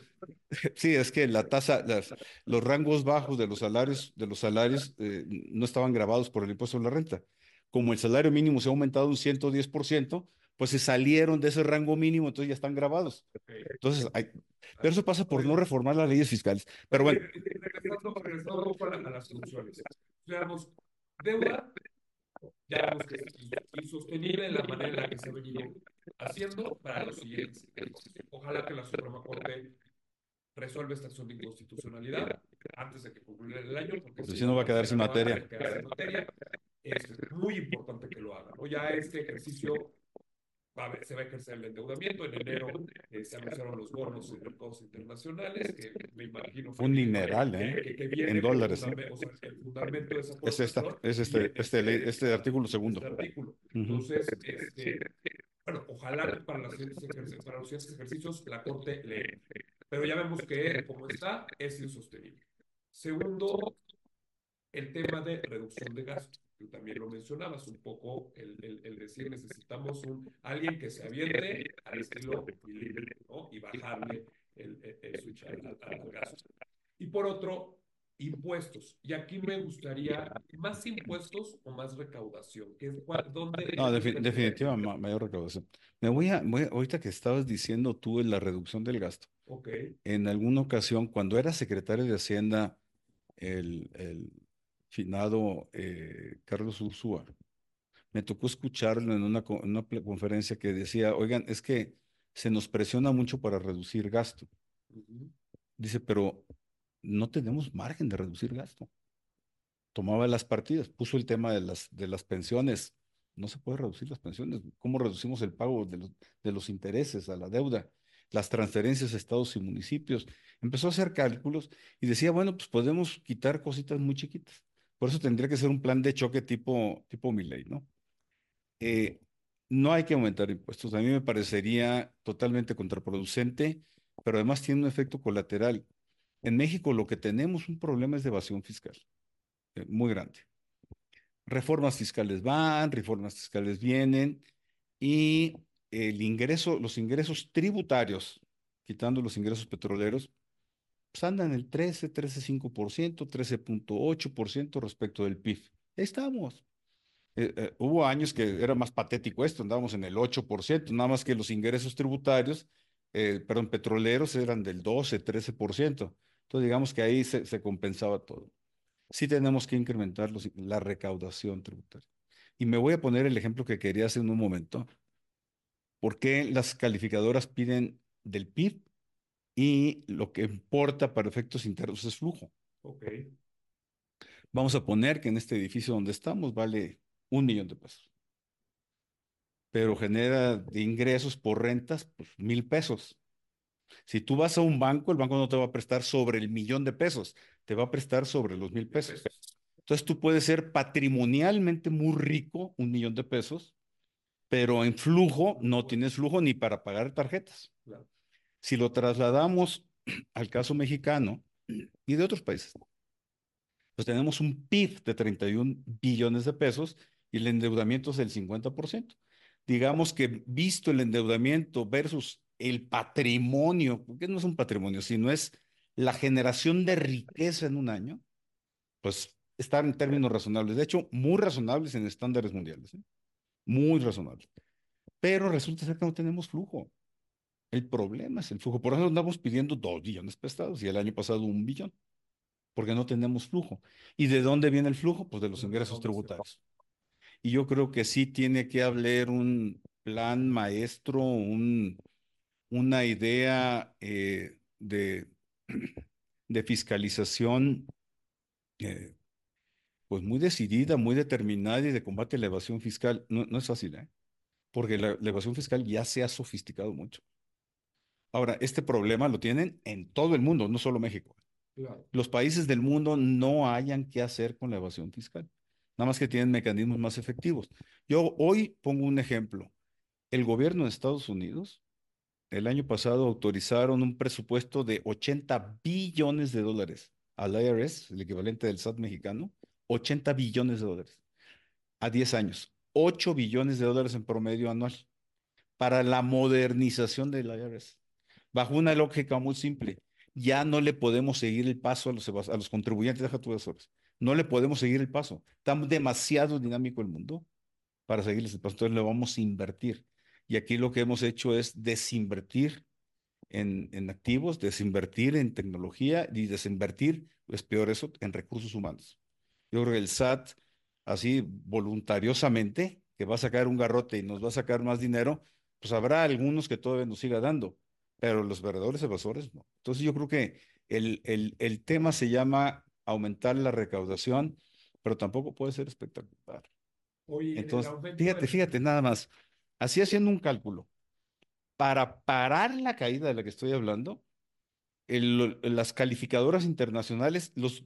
[laughs] sí, es que la tasa, las, los rangos bajos de los salarios, de los salarios eh, no estaban grabados por el impuesto a la renta. Como el salario mínimo se ha aumentado un 110%, pues se salieron de ese rango mínimo, entonces ya están grabados. Entonces, hay, pero eso pasa por no reformar las leyes fiscales. Pero bueno. Regresando, a las soluciones. Digamos, deuda ya vemos que es insostenible en la manera en la que se ha venido haciendo para los siguientes. Ojalá que la Suprema Corte resuelva esta acción de inconstitucionalidad antes de que concluya el año, porque si no va a quedar sin materia. Es muy importante que lo haga. ¿no? Ya este ejercicio se va a ejercer el endeudamiento. En enero eh, se anunciaron los bonos en mercados internacionales, que me imagino... Un mineral, ¿eh? en dólares. el fundamento de esa es, esta, es este, este, este artículo segundo. Este artículo. Entonces, este, bueno, ojalá para, las para los siguientes ejercicios la Corte le... Pero ya vemos que, como está, es insostenible. Segundo, el tema de reducción de gastos tú también lo mencionabas, un poco el, el, el, decir necesitamos un, alguien que se aviente al estilo ¿no? Y bajarle el, el switch al, al, gasto. Y por otro, impuestos. Y aquí me gustaría, ¿más impuestos o más recaudación? ¿Qué, cuál, dónde no, definitivamente mayor recaudación. Me voy a, voy ahorita que estabas diciendo tú en la reducción del gasto. Okay. En alguna ocasión, cuando era secretario de Hacienda, el, el finado eh, Carlos Ursúa. Me tocó escucharlo en una, conferencia que decía, oigan, es que se nos presiona mucho para reducir gasto. Dice, pero no tenemos margen de reducir gasto. Tomaba las partidas, puso el tema de las, de las pensiones. No se puede reducir las pensiones. ¿Cómo reducimos el pago de los, de los intereses a la deuda? Las transferencias a estados y municipios. Empezó a hacer cálculos y decía, bueno, pues podemos quitar cositas muy chiquitas. Por eso tendría que ser un plan de choque tipo, tipo ley, ¿no? Eh, no hay que aumentar impuestos. A mí me parecería totalmente contraproducente, pero además tiene un efecto colateral. En México lo que tenemos un problema es de evasión fiscal, eh, muy grande. Reformas fiscales van, reformas fiscales vienen y el ingreso, los ingresos tributarios, quitando los ingresos petroleros, pues andan el 13, 13,5%, 13.8% respecto del PIB. Ahí estamos. Eh, eh, hubo años que era más patético esto, andábamos en el 8%, nada más que los ingresos tributarios, eh, perdón, petroleros eran del 12, 13%. Entonces digamos que ahí se, se compensaba todo. Sí tenemos que incrementar los, la recaudación tributaria. Y me voy a poner el ejemplo que quería hacer en un momento. ¿Por qué las calificadoras piden del PIB y lo que importa para efectos internos es flujo. Okay. Vamos a poner que en este edificio donde estamos vale un millón de pesos, pero genera de ingresos por rentas pues, mil pesos. Si tú vas a un banco, el banco no te va a prestar sobre el millón de pesos, te va a prestar sobre los mil pesos. Entonces tú puedes ser patrimonialmente muy rico, un millón de pesos, pero en flujo no tienes flujo ni para pagar tarjetas. Claro. Si lo trasladamos [clears throat] al caso mexicano [clears throat] y de otros países, pues tenemos un PIB de 31 billones de pesos y el endeudamiento es del 50%. Digamos que visto el endeudamiento versus el patrimonio, porque no es un patrimonio, sino es la generación de riqueza en un año, pues están en términos razonables. De hecho, muy razonables en estándares mundiales. ¿eh? Muy razonables. Pero resulta ser que no tenemos flujo. El problema es el flujo. Por eso andamos pidiendo dos billones prestados y el año pasado un billón, porque no tenemos flujo. ¿Y de dónde viene el flujo? Pues de los ingresos tributarios. Y yo creo que sí tiene que haber un plan maestro, un, una idea eh, de, [clears throat] de fiscalización eh, pues muy decidida, muy determinada y de combate a la evasión fiscal. No, no es fácil, ¿eh? porque la, evasión fiscal ya se ha sofisticado mucho. Ahora, este problema lo tienen en todo el mundo, no solo México. Los países del mundo no hayan qué hacer con la evasión fiscal, nada más que tienen mecanismos más efectivos. Yo hoy pongo un ejemplo. El gobierno de Estados Unidos el año pasado autorizaron un presupuesto de 80 billones de dólares al IRS, el equivalente del SAT mexicano, 80 billones de dólares a 10 años, 8 billones de dólares en promedio anual para la modernización del IRS. Bajo una lógica muy simple, ya no le podemos seguir el paso a los, a los contribuyentes, tu horas. No le podemos seguir el paso. Está demasiado dinámico el mundo para seguirles el paso. Entonces le vamos a invertir. Y aquí lo que hemos hecho es desinvertir en, en activos, desinvertir en tecnología y desinvertir, es peor eso, en recursos humanos. Yo creo que el SAT, así voluntariosamente, que va a sacar un garrote y nos va a sacar más dinero, pues habrá algunos que todavía nos siga dando, pero los verdaderos evasores no. Entonces yo creo que el, el, el tema se llama aumentar la recaudación, pero tampoco puede ser espectacular. Entonces, fíjate, fíjate, nada más. Así haciendo un cálculo, para parar la caída de la que estoy hablando, las calificadoras internacionales, los,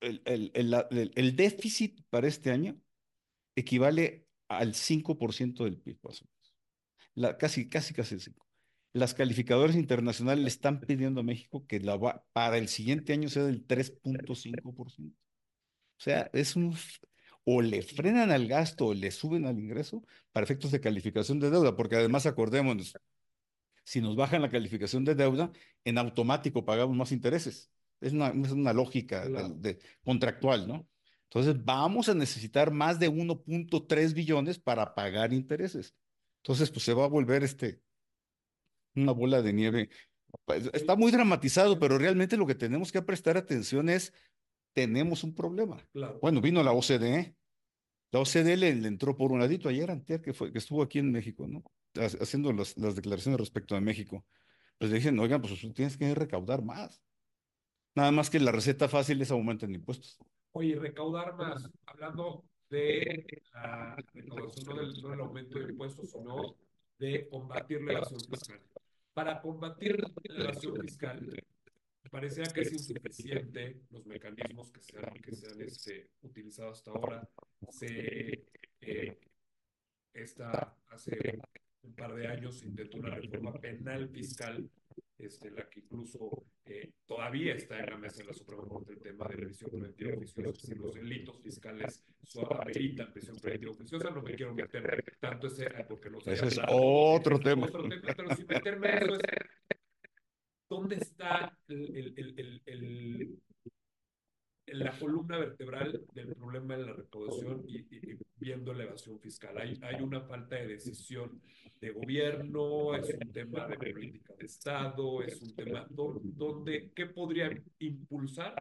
el, el, déficit para este año equivale al 5% del PIB, La, casi, casi, casi el 5%. Las calificadoras internacionales le están pidiendo a México que la para el siguiente año sea del 3.5%. O sea, es un, o le frenan al gasto o le suben al ingreso para efectos de calificación de deuda, porque además acordémonos, si nos bajan la calificación de deuda, en automático pagamos más intereses. Es una, es una lógica de, contractual, ¿no? Entonces vamos a necesitar más de 1.3 billones para pagar intereses. Entonces, pues se va a volver este, una bola de nieve. Pues, está muy dramatizado, pero realmente lo que tenemos que prestar atención es tenemos un problema. Bueno, vino la OCDE. La OCDE le, entró por un ladito ayer, antes que, fue, que estuvo aquí en México, ¿no? Haciendo las, las declaraciones respecto a México. Pues le dicen, oigan, pues tienes que recaudar más. Nada más que la receta fácil es aumentar impuestos. Oye, recaudar más, hablando de la recaudación, no del, no del aumento de impuestos, sino de combatir la evasión fiscal. Para combatir la evasión fiscal, parecía que es insuficiente los mecanismos que se han, que se han este, utilizado hasta ahora. Se, eh, hace un par de años intentó una reforma penal fiscal, este, la que incluso eh, todavía está en la mesa de la Suprema Corte el tema de revisión preventiva oficiosa, si los delitos fiscales ameritan prisión preventiva oficiosa, no me quiero meter tanto ese, porque no Ese es otro tema. Otro tema, pero sin meterme eso es ¿dónde está el, la columna vertebral del problema de la recaudación y, viendo la evasión fiscal? Hay, hay una falta de decisión de gobierno, es un tema de política de Estado, es un tema donde, ¿qué podría impulsar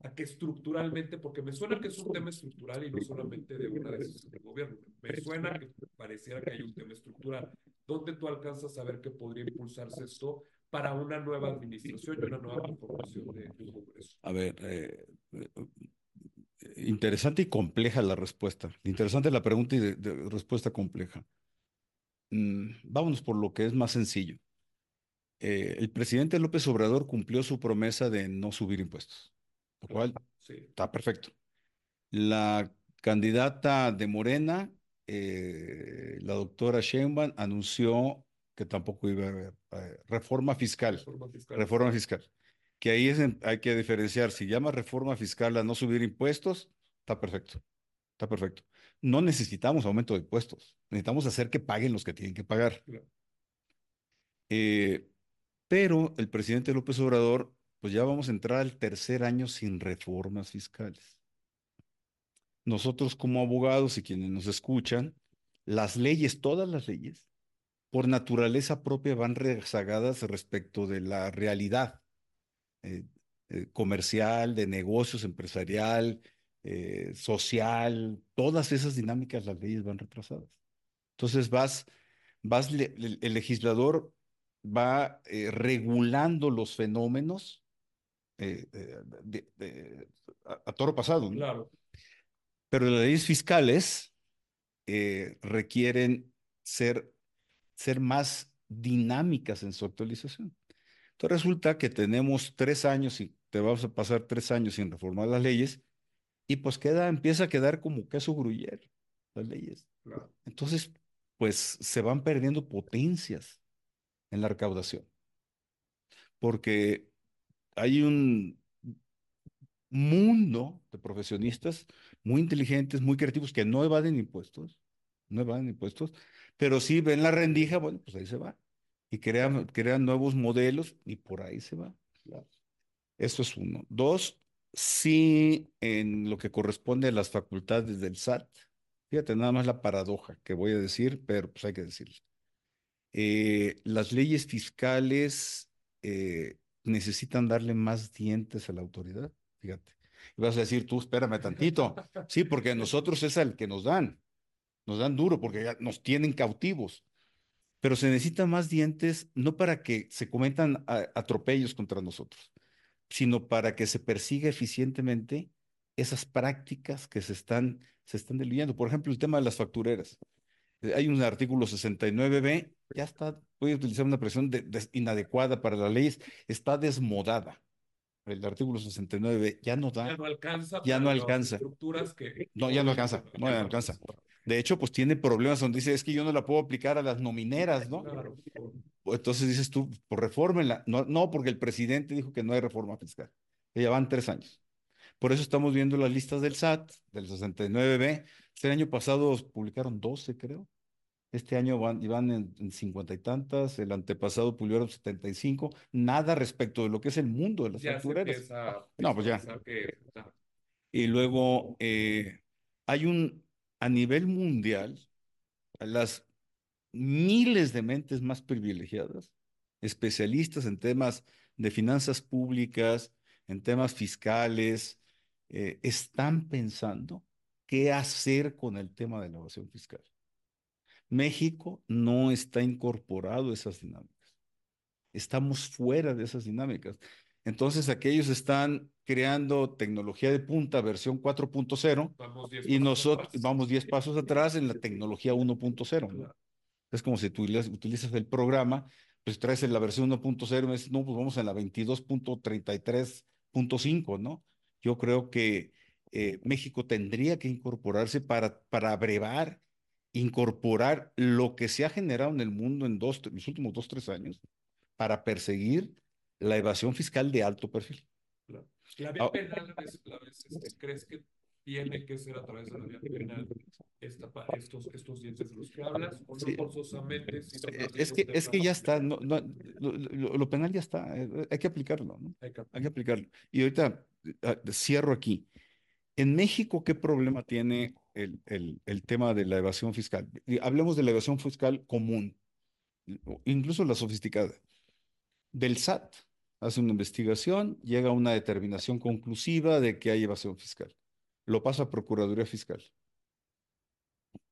a que estructuralmente, porque me suena que es un tema estructural y no solamente de una decisión del gobierno, me suena que pareciera que hay un tema estructural. ¿Dónde tú alcanzas a ver que podría impulsarse esto para una nueva administración y una nueva conformación de, Congreso? A ver, eh, eh, interesante y compleja la respuesta. Interesante la pregunta y de, respuesta compleja. Mm, vámonos por lo que es más sencillo. Eh, el presidente López Obrador cumplió su promesa de no subir impuestos, lo cual está perfecto. La candidata de Morena, la doctora Sheinbaum, anunció que tampoco iba a haber. eh, reforma fiscal. Reforma fiscal. Reforma fiscal. Que ahí es hay que diferenciar. Si llama reforma fiscal a no subir impuestos, está perfecto. Está perfecto. No necesitamos aumento de impuestos. Necesitamos hacer que paguen los que tienen que pagar. Eh, pero el presidente López Obrador, pues ya vamos a entrar al tercer año sin reformas fiscales. Nosotros como abogados y quienes nos escuchan, las leyes, todas las leyes, por naturaleza propia van rezagadas respecto de la realidad eh, eh, comercial, de negocios, empresarial, eh, social, todas esas dinámicas, las leyes van retrasadas. Entonces vas, vas, le- el, el legislador va regulando los fenómenos de- de- a, a toro pasado, ¿no? Claro. Pero las leyes fiscales requieren ser, ser más dinámicas en su actualización. Entonces resulta que tenemos tres años y te vamos a pasar tres años sin reformar las leyes y pues queda, empieza a quedar como queso gruyere las leyes. Claro. Entonces, pues se van perdiendo potencias en la recaudación. Porque hay un mundo de profesionistas muy inteligentes, muy creativos, que no evaden impuestos, no evaden impuestos, pero sí ven la rendija, bueno, pues ahí se va. Y crean, crean nuevos modelos y por ahí se va. Eso es uno. Dos, sí, en lo que corresponde a las facultades del SAT, fíjate nada más la paradoja que voy a decir, pero pues hay que decirlo. Eh, las leyes fiscales eh, necesitan darle más dientes a la autoridad, fíjate. Y vas a decir, tú espérame [laughs] tantito. Sí, porque a nosotros es el que nos dan. Nos dan duro porque nos tienen cautivos. Pero se necesitan más dientes, no para que se cometan atropellos contra nosotros, sino para que se persiga eficientemente esas prácticas que se están, se están diluyendo. Por ejemplo, el tema de las factureras. Eh, Hay un artículo 69b, ya está, voy a utilizar una expresión de- de- inadecuada para las leyes, está desmodada. El artículo 69b ya no da. Ya no alcanza. Ya no alcanza. Estructuras que. No, ya no alcanza, no ya no alcanza. De hecho, pues tiene problemas donde dice, es que yo no la puedo aplicar a las nomineras, ¿no? Claro. Entonces dices tú, pues refórmenla. No, no, porque el presidente dijo que no hay reforma fiscal. Ya van tres años. Por eso estamos viendo las listas del SAT, del 69B. Este año pasado publicaron 12, creo. Este año van, van en, en 50 y tantas. El antepasado publicaron 75. Nada respecto de lo que es el mundo de las Ya se empieza No, pues ya. que-. Y luego eh, hay un, a nivel mundial, las miles de mentes más privilegiadas, especialistas en temas de finanzas públicas, en temas fiscales, eh, están pensando qué hacer con el tema de la evasión fiscal. México no está incorporado a esas dinámicas. Estamos fuera de esas dinámicas. Entonces, aquellos están creando tecnología de punta, versión 4.0, Vamos 10 y nosotros atrás. vamos 10 pasos atrás en la tecnología 1.0. ¿no? Claro. Es como si tú utilizas, el programa, pues traes en la versión 1.0 y me dices, no, pues vamos en la 22.33.5, ¿no? Yo creo que eh, México tendría que incorporarse para, para abrevar, incorporar lo que se ha generado en el mundo en dos, los últimos dos, tres años para perseguir la evasión fiscal de alto perfil. Claro. La vía Ah. penal, a veces, a veces, este, ¿crees que tiene que ser a través de la vía penal esta, estos, estos dientes de los que hablas? ¿O no Sí. forzosamente? Eh, bien Es que, es que ya está, no, no, lo, lo- penal ya está, eh, hay que aplicarlo, ¿no? Hay que- Hay que aplicarlo. Y ahorita ah, cierro aquí. En México, ¿qué problema tiene el, el, el tema de la evasión fiscal? Hablemos de la evasión fiscal común, incluso la sofisticada. Del SAT hace una investigación, llega a una determinación conclusiva de que hay evasión fiscal. Lo pasa a Procuraduría Fiscal.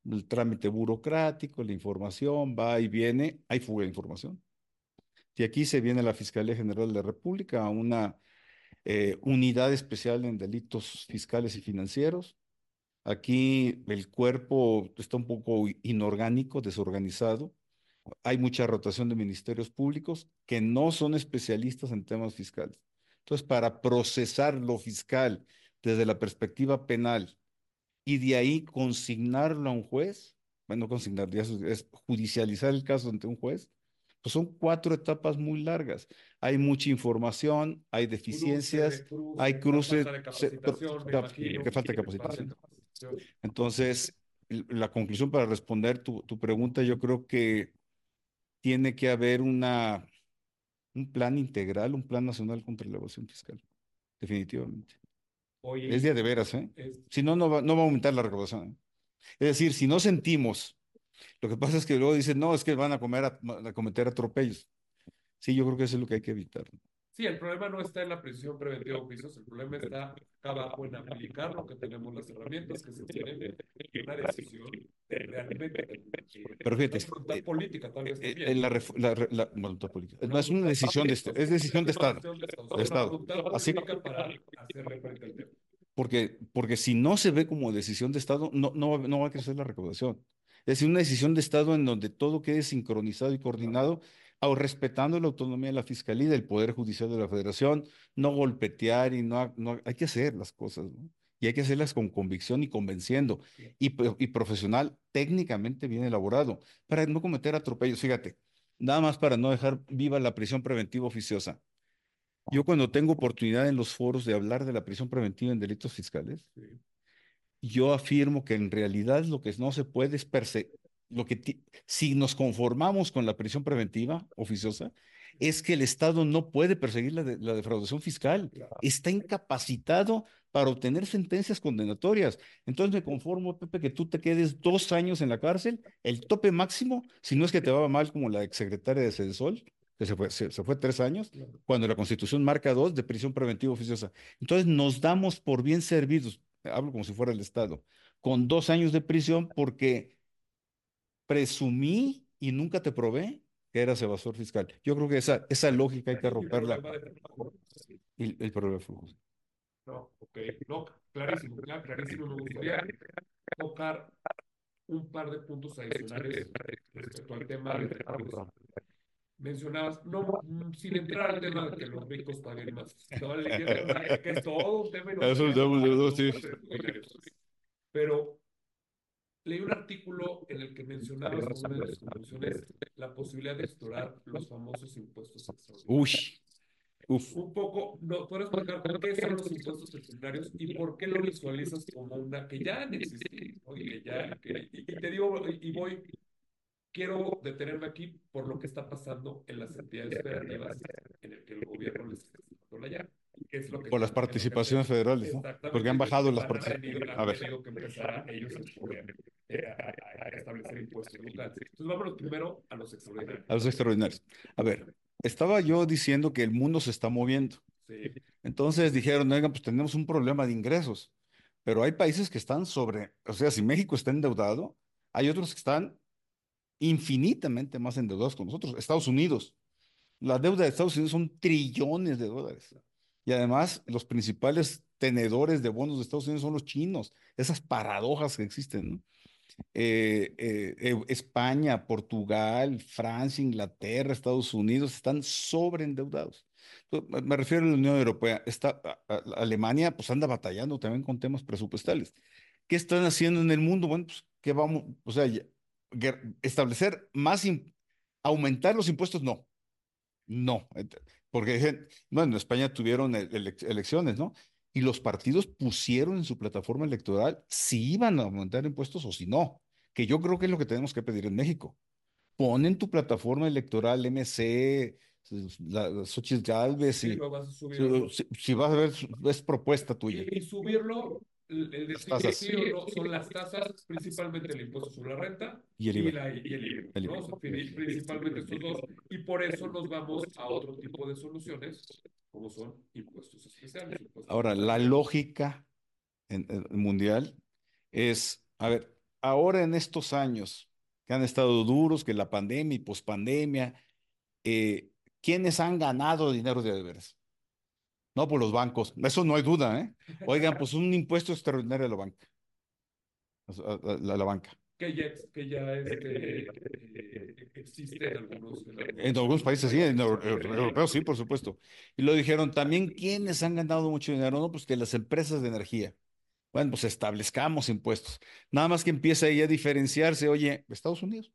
El trámite burocrático, la información va y viene, hay fuga de información. Y aquí se viene la Fiscalía General de la República a una eh, unidad especial en delitos fiscales y financieros. Aquí el cuerpo está un poco inorgánico, desorganizado. Hay mucha rotación de ministerios públicos que no son especialistas en temas fiscales. Entonces, para procesar lo fiscal desde la perspectiva penal y de ahí consignarlo a un juez, bueno, consignar, ya es, judicializar el caso ante un juez, Pues son cuatro etapas muy largas. Hay mucha información, hay deficiencias, hay cruces, que falta capacitación. Entonces, la conclusión para responder tu, tu pregunta, yo creo que tiene que haber una, un plan integral, un plan nacional contra la evasión fiscal, definitivamente. es día de veras, ¿eh? Si no, no va, no va a aumentar la recaudación. ¿eh? Es decir, si no sentimos, lo que pasa es que luego dicen, no, es que van a, comer a cometer atropellos. Sí, yo creo que eso es lo que hay que evitar. Sí, el problema no está en la prisión preventiva de oficios, el problema está acá abajo en aplicar lo que tenemos las herramientas que se tienen y una decisión realmente. Pero fíjate, voluntad política tal vez. Eh, la, la, la, voluntad política. No es una decisión de Estado, es decisión de Estado. De Estado. Así para hacerle frente al tema. Porque, porque si no se ve como decisión de Estado, no, no, no va a crecer la recaudación. Es decir, una decisión de Estado en donde todo quede sincronizado y coordinado respetando la autonomía de la Fiscalía y del Poder Judicial de la Federación, no golpetear y no, no hay que hacer las cosas, ¿no? Y hay que hacerlas con convicción y convenciendo, y, y profesional, técnicamente bien elaborado, para no cometer atropellos. Fíjate, nada más para no dejar viva la prisión preventiva oficiosa. Yo cuando tengo oportunidad en los foros de hablar de la prisión preventiva en delitos fiscales, yo afirmo que en realidad lo que no se puede es perseguir, lo que si nos conformamos con la prisión preventiva oficiosa, es que el Estado no puede perseguir la, la defraudación fiscal. Está incapacitado para obtener sentencias condenatorias. Entonces me conformo, Pepe, que tú te quedes dos años en la cárcel, el tope máximo, si no es que te va mal como la exsecretaria de Cedesol, que se fue, se, fue tres años, cuando la Constitución marca dos de prisión preventiva oficiosa. Entonces nos damos por bien servidos, hablo como si fuera el Estado, con dos años de prisión porque presumí y nunca te probé que eras evasor fiscal. Yo creo que esa, esa lógica hay que romperla. El, el problema de flujos. No, ok, no, clarísimo, clarísimo. Me gustaría tocar un par de puntos adicionales respecto al tema de mencionabas, no, sin entrar al tema de que los ricos paguen más. que es todo un tema. Pero Leí un artículo en el que mencionaba en una de las conclusiones la posibilidad de explorar los famosos impuestos extraordinarios. Uy, Un poco, ¿no? ¿puedes explicar qué son los impuestos extraordinarios y por qué lo visualizas como una que ya existe? Y, ya, y, te digo, y voy, quiero detenerme aquí por lo que está pasando en las entidades federativas en el que el gobierno les está la llave. Es lo que por las participaciones federales, ¿no? Porque han bajado las participaciones. A ver. que empezar ellos eh, a, establecer impuestos locales. Entonces, vámonos primero a los extraordinarios. A los extraordinarios. A ver, estaba yo diciendo que el mundo se está moviendo. Sí. Entonces dijeron, oigan, pues tenemos un problema de ingresos, pero hay países que están sobre, o sea, si México está endeudado, hay otros que están infinitamente más endeudados con nosotros. Estados Unidos, la deuda de Estados Unidos son trillones de dólares. Y además, los principales tenedores de bonos de Estados Unidos son los chinos. Esas paradojas que existen, ¿no? Eh, eh, España, Portugal, Francia, Inglaterra, Estados Unidos están sobreendeudados. Me refiero a la Unión Europea. Está, Alemania pues anda batallando también con temas presupuestales. ¿Qué están haciendo en el mundo? Bueno, pues que vamos, o sea, establecer más, aumentar los impuestos, no. No, porque, bueno, en España tuvieron elecciones, ¿no? y los partidos pusieron en su plataforma electoral si iban a aumentar impuestos o si no, que yo creo que es lo que tenemos que pedir en México. Pon en tu plataforma electoral MC, la, Xochitl Galvez, y, si, vas a ver, es propuesta tuya. Y, subirlo, el, son las tasas, principalmente el impuesto sobre la renta y el IVA. Y, el principalmente estos dos. Y por eso nos vamos a otro tipo de soluciones como son impuestos especiales. Ahora, la lógica mundial es, a ver, ahora en estos años que han estado duros, que la pandemia y pospandemia, eh, ¿quiénes han ganado dinero de veras? No, por los bancos. Eso no hay duda, ¿eh? Oigan, pues un impuesto extraordinario a la banca. a la banca que ya, que ya este, eh, existe en algunos, en algunos, países, sí, en europeos, sí, por supuesto. Y lo dijeron también, ¿quiénes han ganado mucho dinero? No, pues que las empresas de energía. Bueno, pues establezcamos impuestos. Nada más que empieza ahí a diferenciarse, oye, Estados Unidos.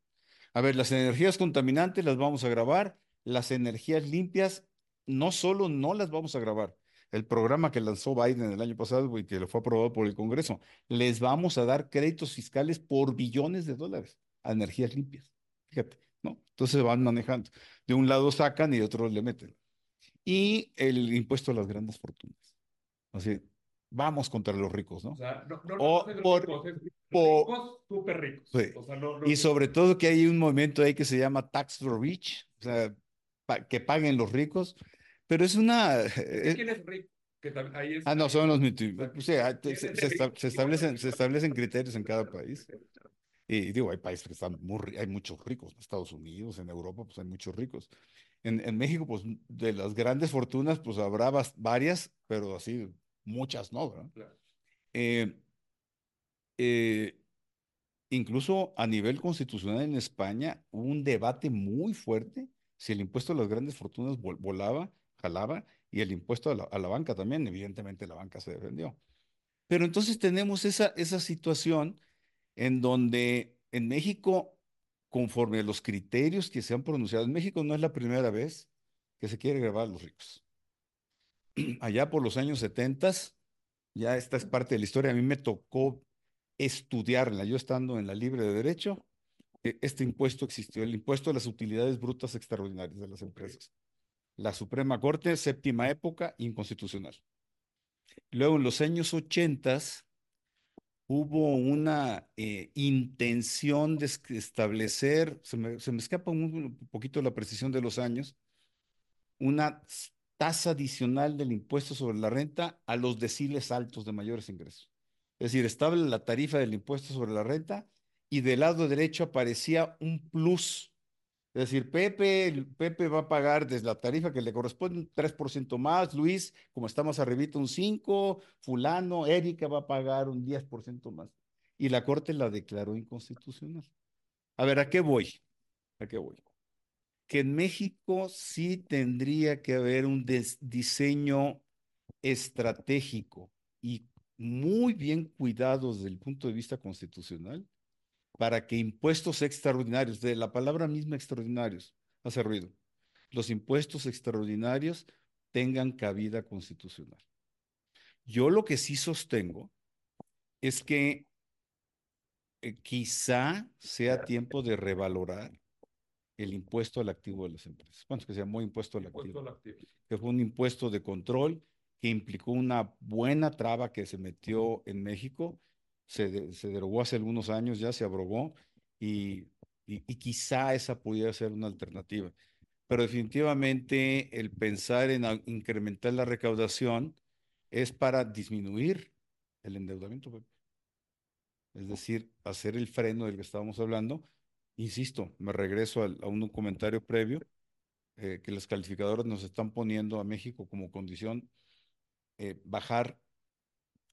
A ver, las energías contaminantes las vamos a grabar, las energías limpias no solo no las vamos a grabar. El programa que lanzó Biden el año pasado y que lo fue aprobado por el Congreso, les vamos a dar créditos fiscales por billones de dólares a energías limpias. Fíjate, ¿no? Entonces van manejando. De un lado sacan y de otro le meten. Y el impuesto a las grandes fortunas. Así, vamos contra los ricos, ¿no? O sea, no, no, O no, por- ricos, súper ricos. Sí. O sea, no, no- Y sobre todo que hay un movimiento ahí que se llama Tax the Rich, o sea, pa- que paguen los ricos, pero es una... Es eh, ¿Quién es rico? Que tam- ahí es- ah, no, son los... o sea, ¿Quién se, es se esta- rico? se establecen, se establecen criterios en cada país. Y digo, hay países que están muy, hay muchos ricos, en Estados Unidos, en Europa, pues hay muchos ricos. En, en México, pues de las grandes fortunas, pues habrá varias, pero así muchas no, ¿verdad? Claro. Eh, eh, incluso a nivel constitucional en España hubo un debate muy fuerte si el impuesto a las grandes fortunas vol- volaba, jalaba, y el impuesto a la, a la banca también, evidentemente la banca se defendió. Pero entonces tenemos esa, esa situación en donde en México, conforme a los criterios que se han pronunciado, en México no es la primera vez que se quiere grabar a los ricos. [clears throat] Allá por los años 70, ya esta es parte de la historia, a mí me tocó estudiarla, yo estando en la libre de derecho, e- este impuesto existió, el impuesto a las utilidades brutas extraordinarias de las empresas. La Suprema Corte, séptima época, inconstitucional. Luego, en los años 80, hubo una eh, intención de es- establecer, se me, escapa un, un poquito la precisión de los años, una tasa adicional del impuesto sobre la renta a los deciles altos de mayores ingresos. Es decir, estaba la tarifa del impuesto sobre la renta y del lado derecho aparecía un plus. Es decir, Pepe, Pepe va a pagar desde la tarifa que le corresponde un 3% más, Luis, como está más arribita, un 5%, fulano, Erika va a pagar un 10% más. Y la Corte la declaró inconstitucional. A ver, ¿a qué voy? ¿A qué voy? Que en México sí tendría que haber un diseño estratégico y muy bien cuidado desde el punto de vista constitucional para que impuestos extraordinarios, de la palabra misma extraordinarios, hace ruido, los impuestos extraordinarios tengan cabida constitucional. Yo lo que sí sostengo es que eh, quizá sea tiempo de revalorar el impuesto al activo de las empresas. Bueno, que se llamó impuesto al Impuesto activo al activo. que fue un impuesto de control que implicó una buena traba que se metió en México, se, se derogó hace algunos años, ya se abrogó y, y, y quizá esa pudiera ser una alternativa. Pero definitivamente el pensar en incrementar la recaudación es para disminuir el endeudamiento. Pepe. Es decir, hacer el freno del que estábamos hablando. Insisto, me regreso al- a un comentario previo eh, que las calificadoras nos están poniendo a México como condición eh, bajar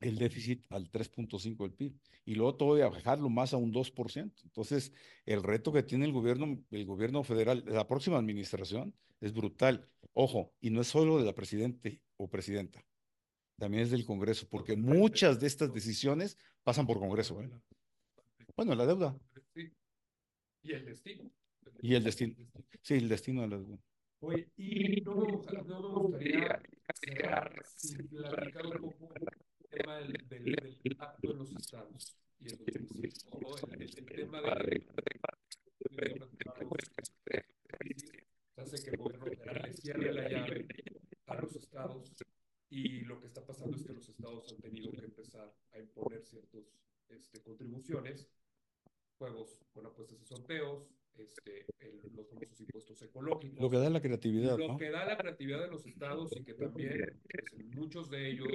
el déficit al 3.5 del PIB y luego todavía bajarlo más a un 2%. Entonces, el reto que tiene el gobierno, el gobierno federal, la próxima administración es brutal. Ojo, y no es solo de la presidente o presidenta, también es del Congreso, porque muchas de estas decisiones pasan por Congreso. ¿eh? Bueno, la deuda. Y el destino. y el destino. Sí, el destino de la deuda. Oye, y no me gustaría, no me gustaría cerrar sin platicar un poco tema del, del, del acto de los estados y el o el, el, tema de, hace que el gobierno federal le cierre la llave a los estados y lo que está pasando es que los estados han tenido que empezar a imponer ciertas este, contribuciones, juegos con apuestas y sorteos, este, el, los famosos impuestos ecológicos. Lo que da la creatividad, Lo ¿no? que da la creatividad de los estados y que también, pues, muchos de ellos,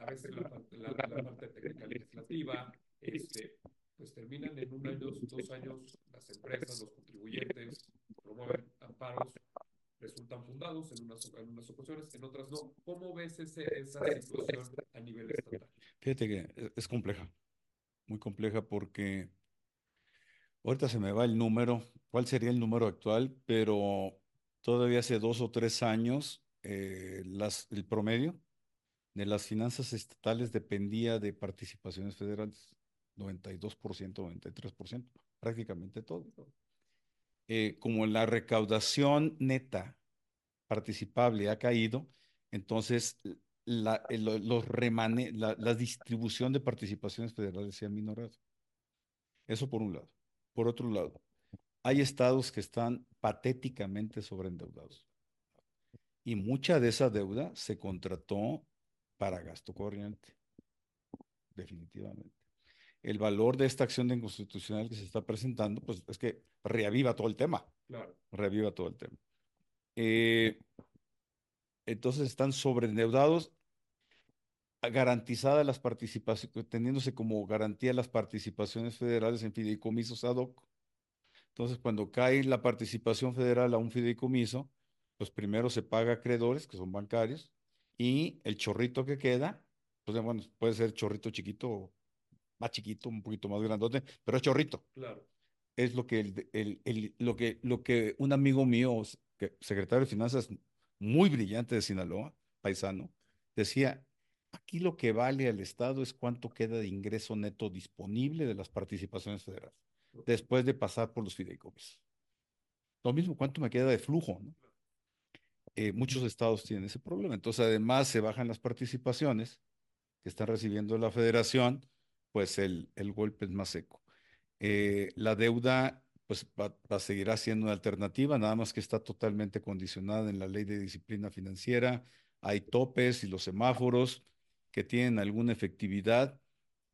a veces la, la, la parte técnica legislativa, este, pues terminan en un año, dos años, las empresas, los contribuyentes promueven amparos, resultan fundados en unas, en unas ocasiones, en otras no. ¿Cómo ves ese, esa situación a nivel estatal? Fíjate que es compleja, muy compleja porque ahorita se me va el número, cuál sería el número actual, pero todavía hace dos o tres años eh, las, el promedio de las finanzas estatales dependía de participaciones federales, 92%, 93%, prácticamente todo. eh, como la recaudación neta participable ha caído, entonces la, eh, los remane la, la, distribución de participaciones federales se ha minorado. Eso por un lado. Por otro lado, hay estados que están patéticamente sobreendeudados. Y mucha de esa deuda se contrató para gasto corriente. Definitivamente. El valor de esta acción de inconstitucional que se está presentando, pues es que reaviva todo el tema. Claro. Reaviva todo el tema. Eh, entonces están sobreendeudados, garantizadas las participaciones, teniéndose como garantía las participaciones federales en fideicomisos ad hoc. Entonces, cuando cae la participación federal a un fideicomiso, pues primero se paga a acreedores, que son bancarios, y el chorrito que queda, pues bueno, puede ser chorrito chiquito, más chiquito, un poquito más grandote, pero es chorrito. Claro. Es lo que, el, el, el, lo que, lo que un amigo mío, que, secretario de Finanzas muy brillante de Sinaloa, paisano, decía, aquí lo que vale al Estado es cuánto queda de ingreso neto disponible de las participaciones federales, después de pasar por los fideicomisos. Lo mismo, cuánto me queda de flujo, ¿no? Eh, muchos estados tienen ese problema. Entonces, además, se bajan las participaciones que están recibiendo la federación, pues el, el golpe es más seco. Eh, la deuda, pues va, va, seguirá siendo una alternativa, nada más que está totalmente condicionada en la ley de disciplina financiera. Hay topes y los semáforos que tienen alguna efectividad.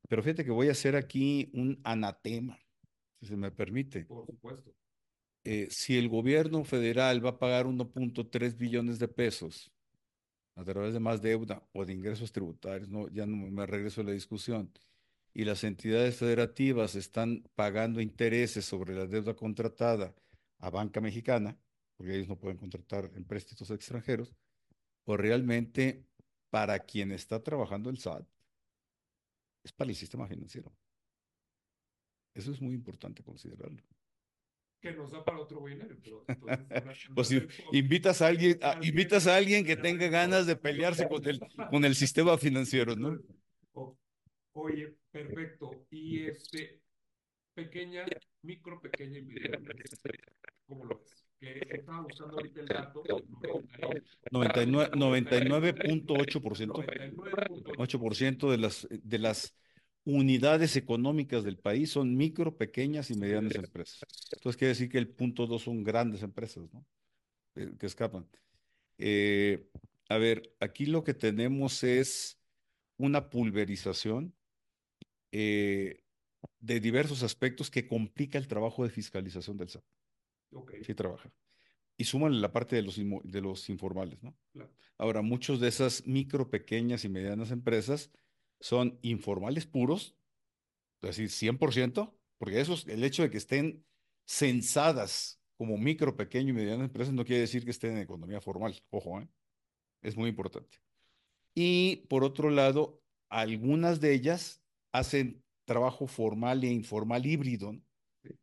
Pero fíjate que voy a hacer aquí un anatema, si se me permite. Por supuesto. Eh, si el gobierno federal va a pagar 1.3 billones de pesos a través de más deuda o de ingresos tributarios, no, ya no me regreso a la discusión, y las entidades federativas están pagando intereses sobre la deuda contratada a banca mexicana, porque ellos no pueden contratar empréstitos extranjeros, pues realmente para quien está trabajando el SAT es para el sistema financiero. Eso es muy importante considerarlo que nos da para otro billonero. pues si invitas a alguien, invitas a alguien que tenga ganas de pelearse con el, con el sistema financiero, ¿no? Oye, perfecto. Y este, pequeña, micro, pequeña y mediana, ¿cómo lo ves? Que estaba buscando ahorita el dato. 99.8%. 8% de las, de las unidades económicas del país son micro, pequeñas y medianas empresas. Entonces quiere decir que el punto dos son grandes empresas, ¿no? Eh, que escapan. Eh, a ver, aquí lo que tenemos es una pulverización eh, de diversos aspectos que complica el trabajo de fiscalización del SAT. Okay. Sí trabaja. Y suman la parte de los, de los informales, ¿no? Claro. Ahora, muchos de esas micro, pequeñas y medianas empresas son informales puros, es decir, 100%, porque eso es, el hecho de que estén censadas como micro, pequeño y medianas empresas no quiere decir que estén en economía formal, ojo, ¿eh? es muy importante. Y por otro lado, algunas de ellas hacen trabajo formal e informal híbrido.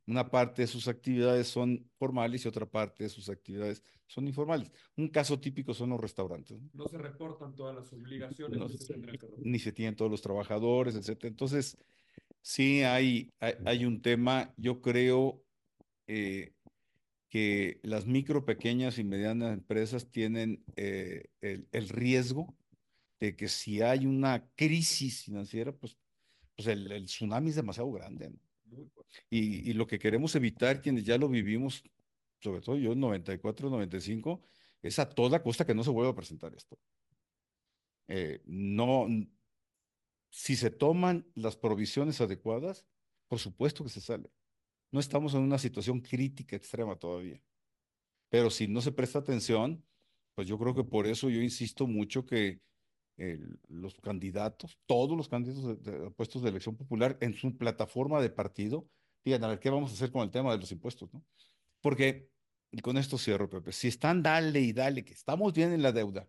Una parte de sus actividades son formales y otra parte de sus actividades son informales. Un caso típico son los restaurantes. No, no se reportan todas las obligaciones. No, se ni se tienen todos los trabajadores, etc. Entonces, sí hay, hay, hay un tema, yo creo eh, que las micro, pequeñas y medianas empresas tienen eh, el, el, riesgo de que si hay una crisis financiera, pues, pues el, el tsunami es demasiado grande. ¿no? Y, y, lo que queremos evitar, quienes ya lo vivimos, sobre todo yo en 94, 95, es a toda costa que no se vuelva a presentar esto. Eh, no, si se toman las provisiones adecuadas, por supuesto que se sale. No estamos en una situación crítica extrema todavía. Pero si no se presta atención, pues yo creo que por eso yo insisto mucho que el, los candidatos, todos los candidatos de, de, puestos de elección popular en su plataforma de partido, digan, a ver, ¿qué vamos a hacer con el tema de los impuestos? ¿no? Porque, y con esto cierro, Pepe, si están dale y dale, que estamos bien en la deuda,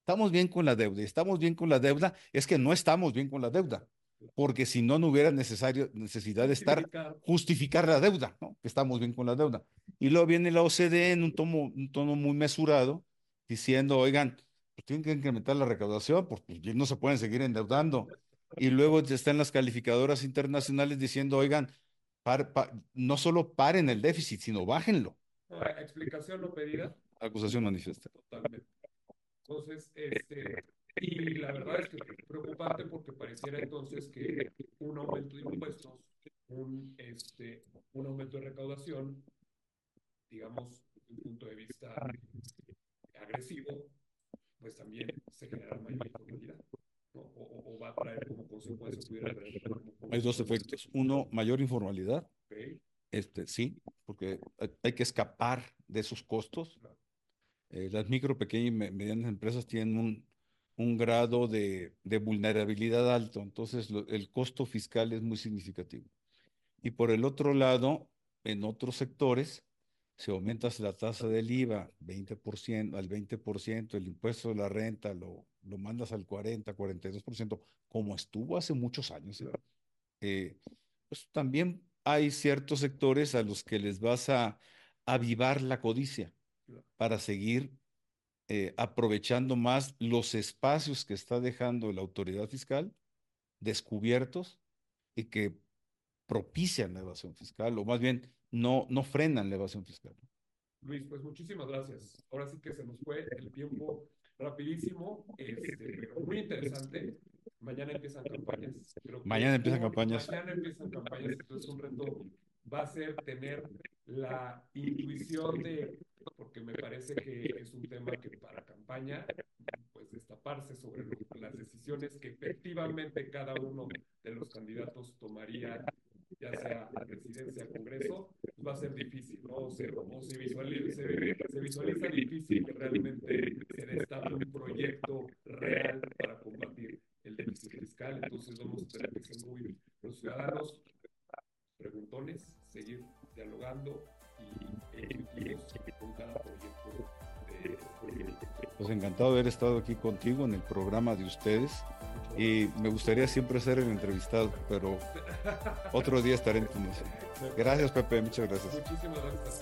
estamos bien con la deuda, y estamos bien con la deuda, es que no estamos bien con la deuda, porque si no, no hubiera necesario, necesidad de estar, justificar la deuda, ¿no? Que estamos bien con la deuda. Y luego viene la OCDE en un tono, un tono muy mesurado, diciendo, oigan, pues tienen que incrementar la recaudación, porque no se pueden seguir endeudando. Y luego están las calificadoras internacionales diciendo, oigan, no solo paren el déficit, sino bájenlo. explicación no pedida. Acusación manifiesta. Totalmente. Entonces, este, y la verdad es que es preocupante porque pareciera entonces que un aumento de impuestos, un, este, un aumento de recaudación, digamos, desde un punto de vista agresivo, pues también se genera mayor informalidad. O, va a traer como consecuencia, Hay dos efectos. Uno, mayor informalidad. Este, sí, porque hay que escapar de esos costos. Eh, las micro, pequeñas y medianas empresas tienen un, un grado de, de, vulnerabilidad alto, entonces el costo fiscal es muy significativo. Y por el otro lado, en otros sectores, si aumentas la tasa del IVA 20%, al 20%, el impuesto de la renta lo, lo mandas al 40, 42%, como estuvo hace muchos años, eh, pues también hay ciertos sectores a los que les vas a avivar la codicia para seguir eh, aprovechando más los espacios que está dejando la autoridad fiscal descubiertos y que propician la evasión fiscal, o más bien no, no frenan la evasión fiscal. Luis, pues muchísimas gracias. Ahora sí que se nos fue el tiempo rapidísimo, este, muy interesante. Mañana empiezan campañas. mañana empiezan campañas. Mañana empiezan campañas, entonces un reto va a ser tener la intuición de, porque me parece que es un tema que para campaña, pues destaparse sobre las decisiones que efectivamente cada uno de los candidatos tomaría ya sea a presidencia, a Congreso, va a ser difícil, ¿no? O, se, visualiza, se, visualiza difícil que realmente se un proyecto real para combatir el déficit fiscal. Entonces vamos a tener que ser muy los ciudadanos preguntones, seguir dialogando y intuitivos con cada proyecto pues encantado de haber estado aquí contigo en el programa de ustedes y me gustaría siempre ser el entrevistado, pero otro día estaré en Gracias Pepe, muchas gracias. Muchísimas gracias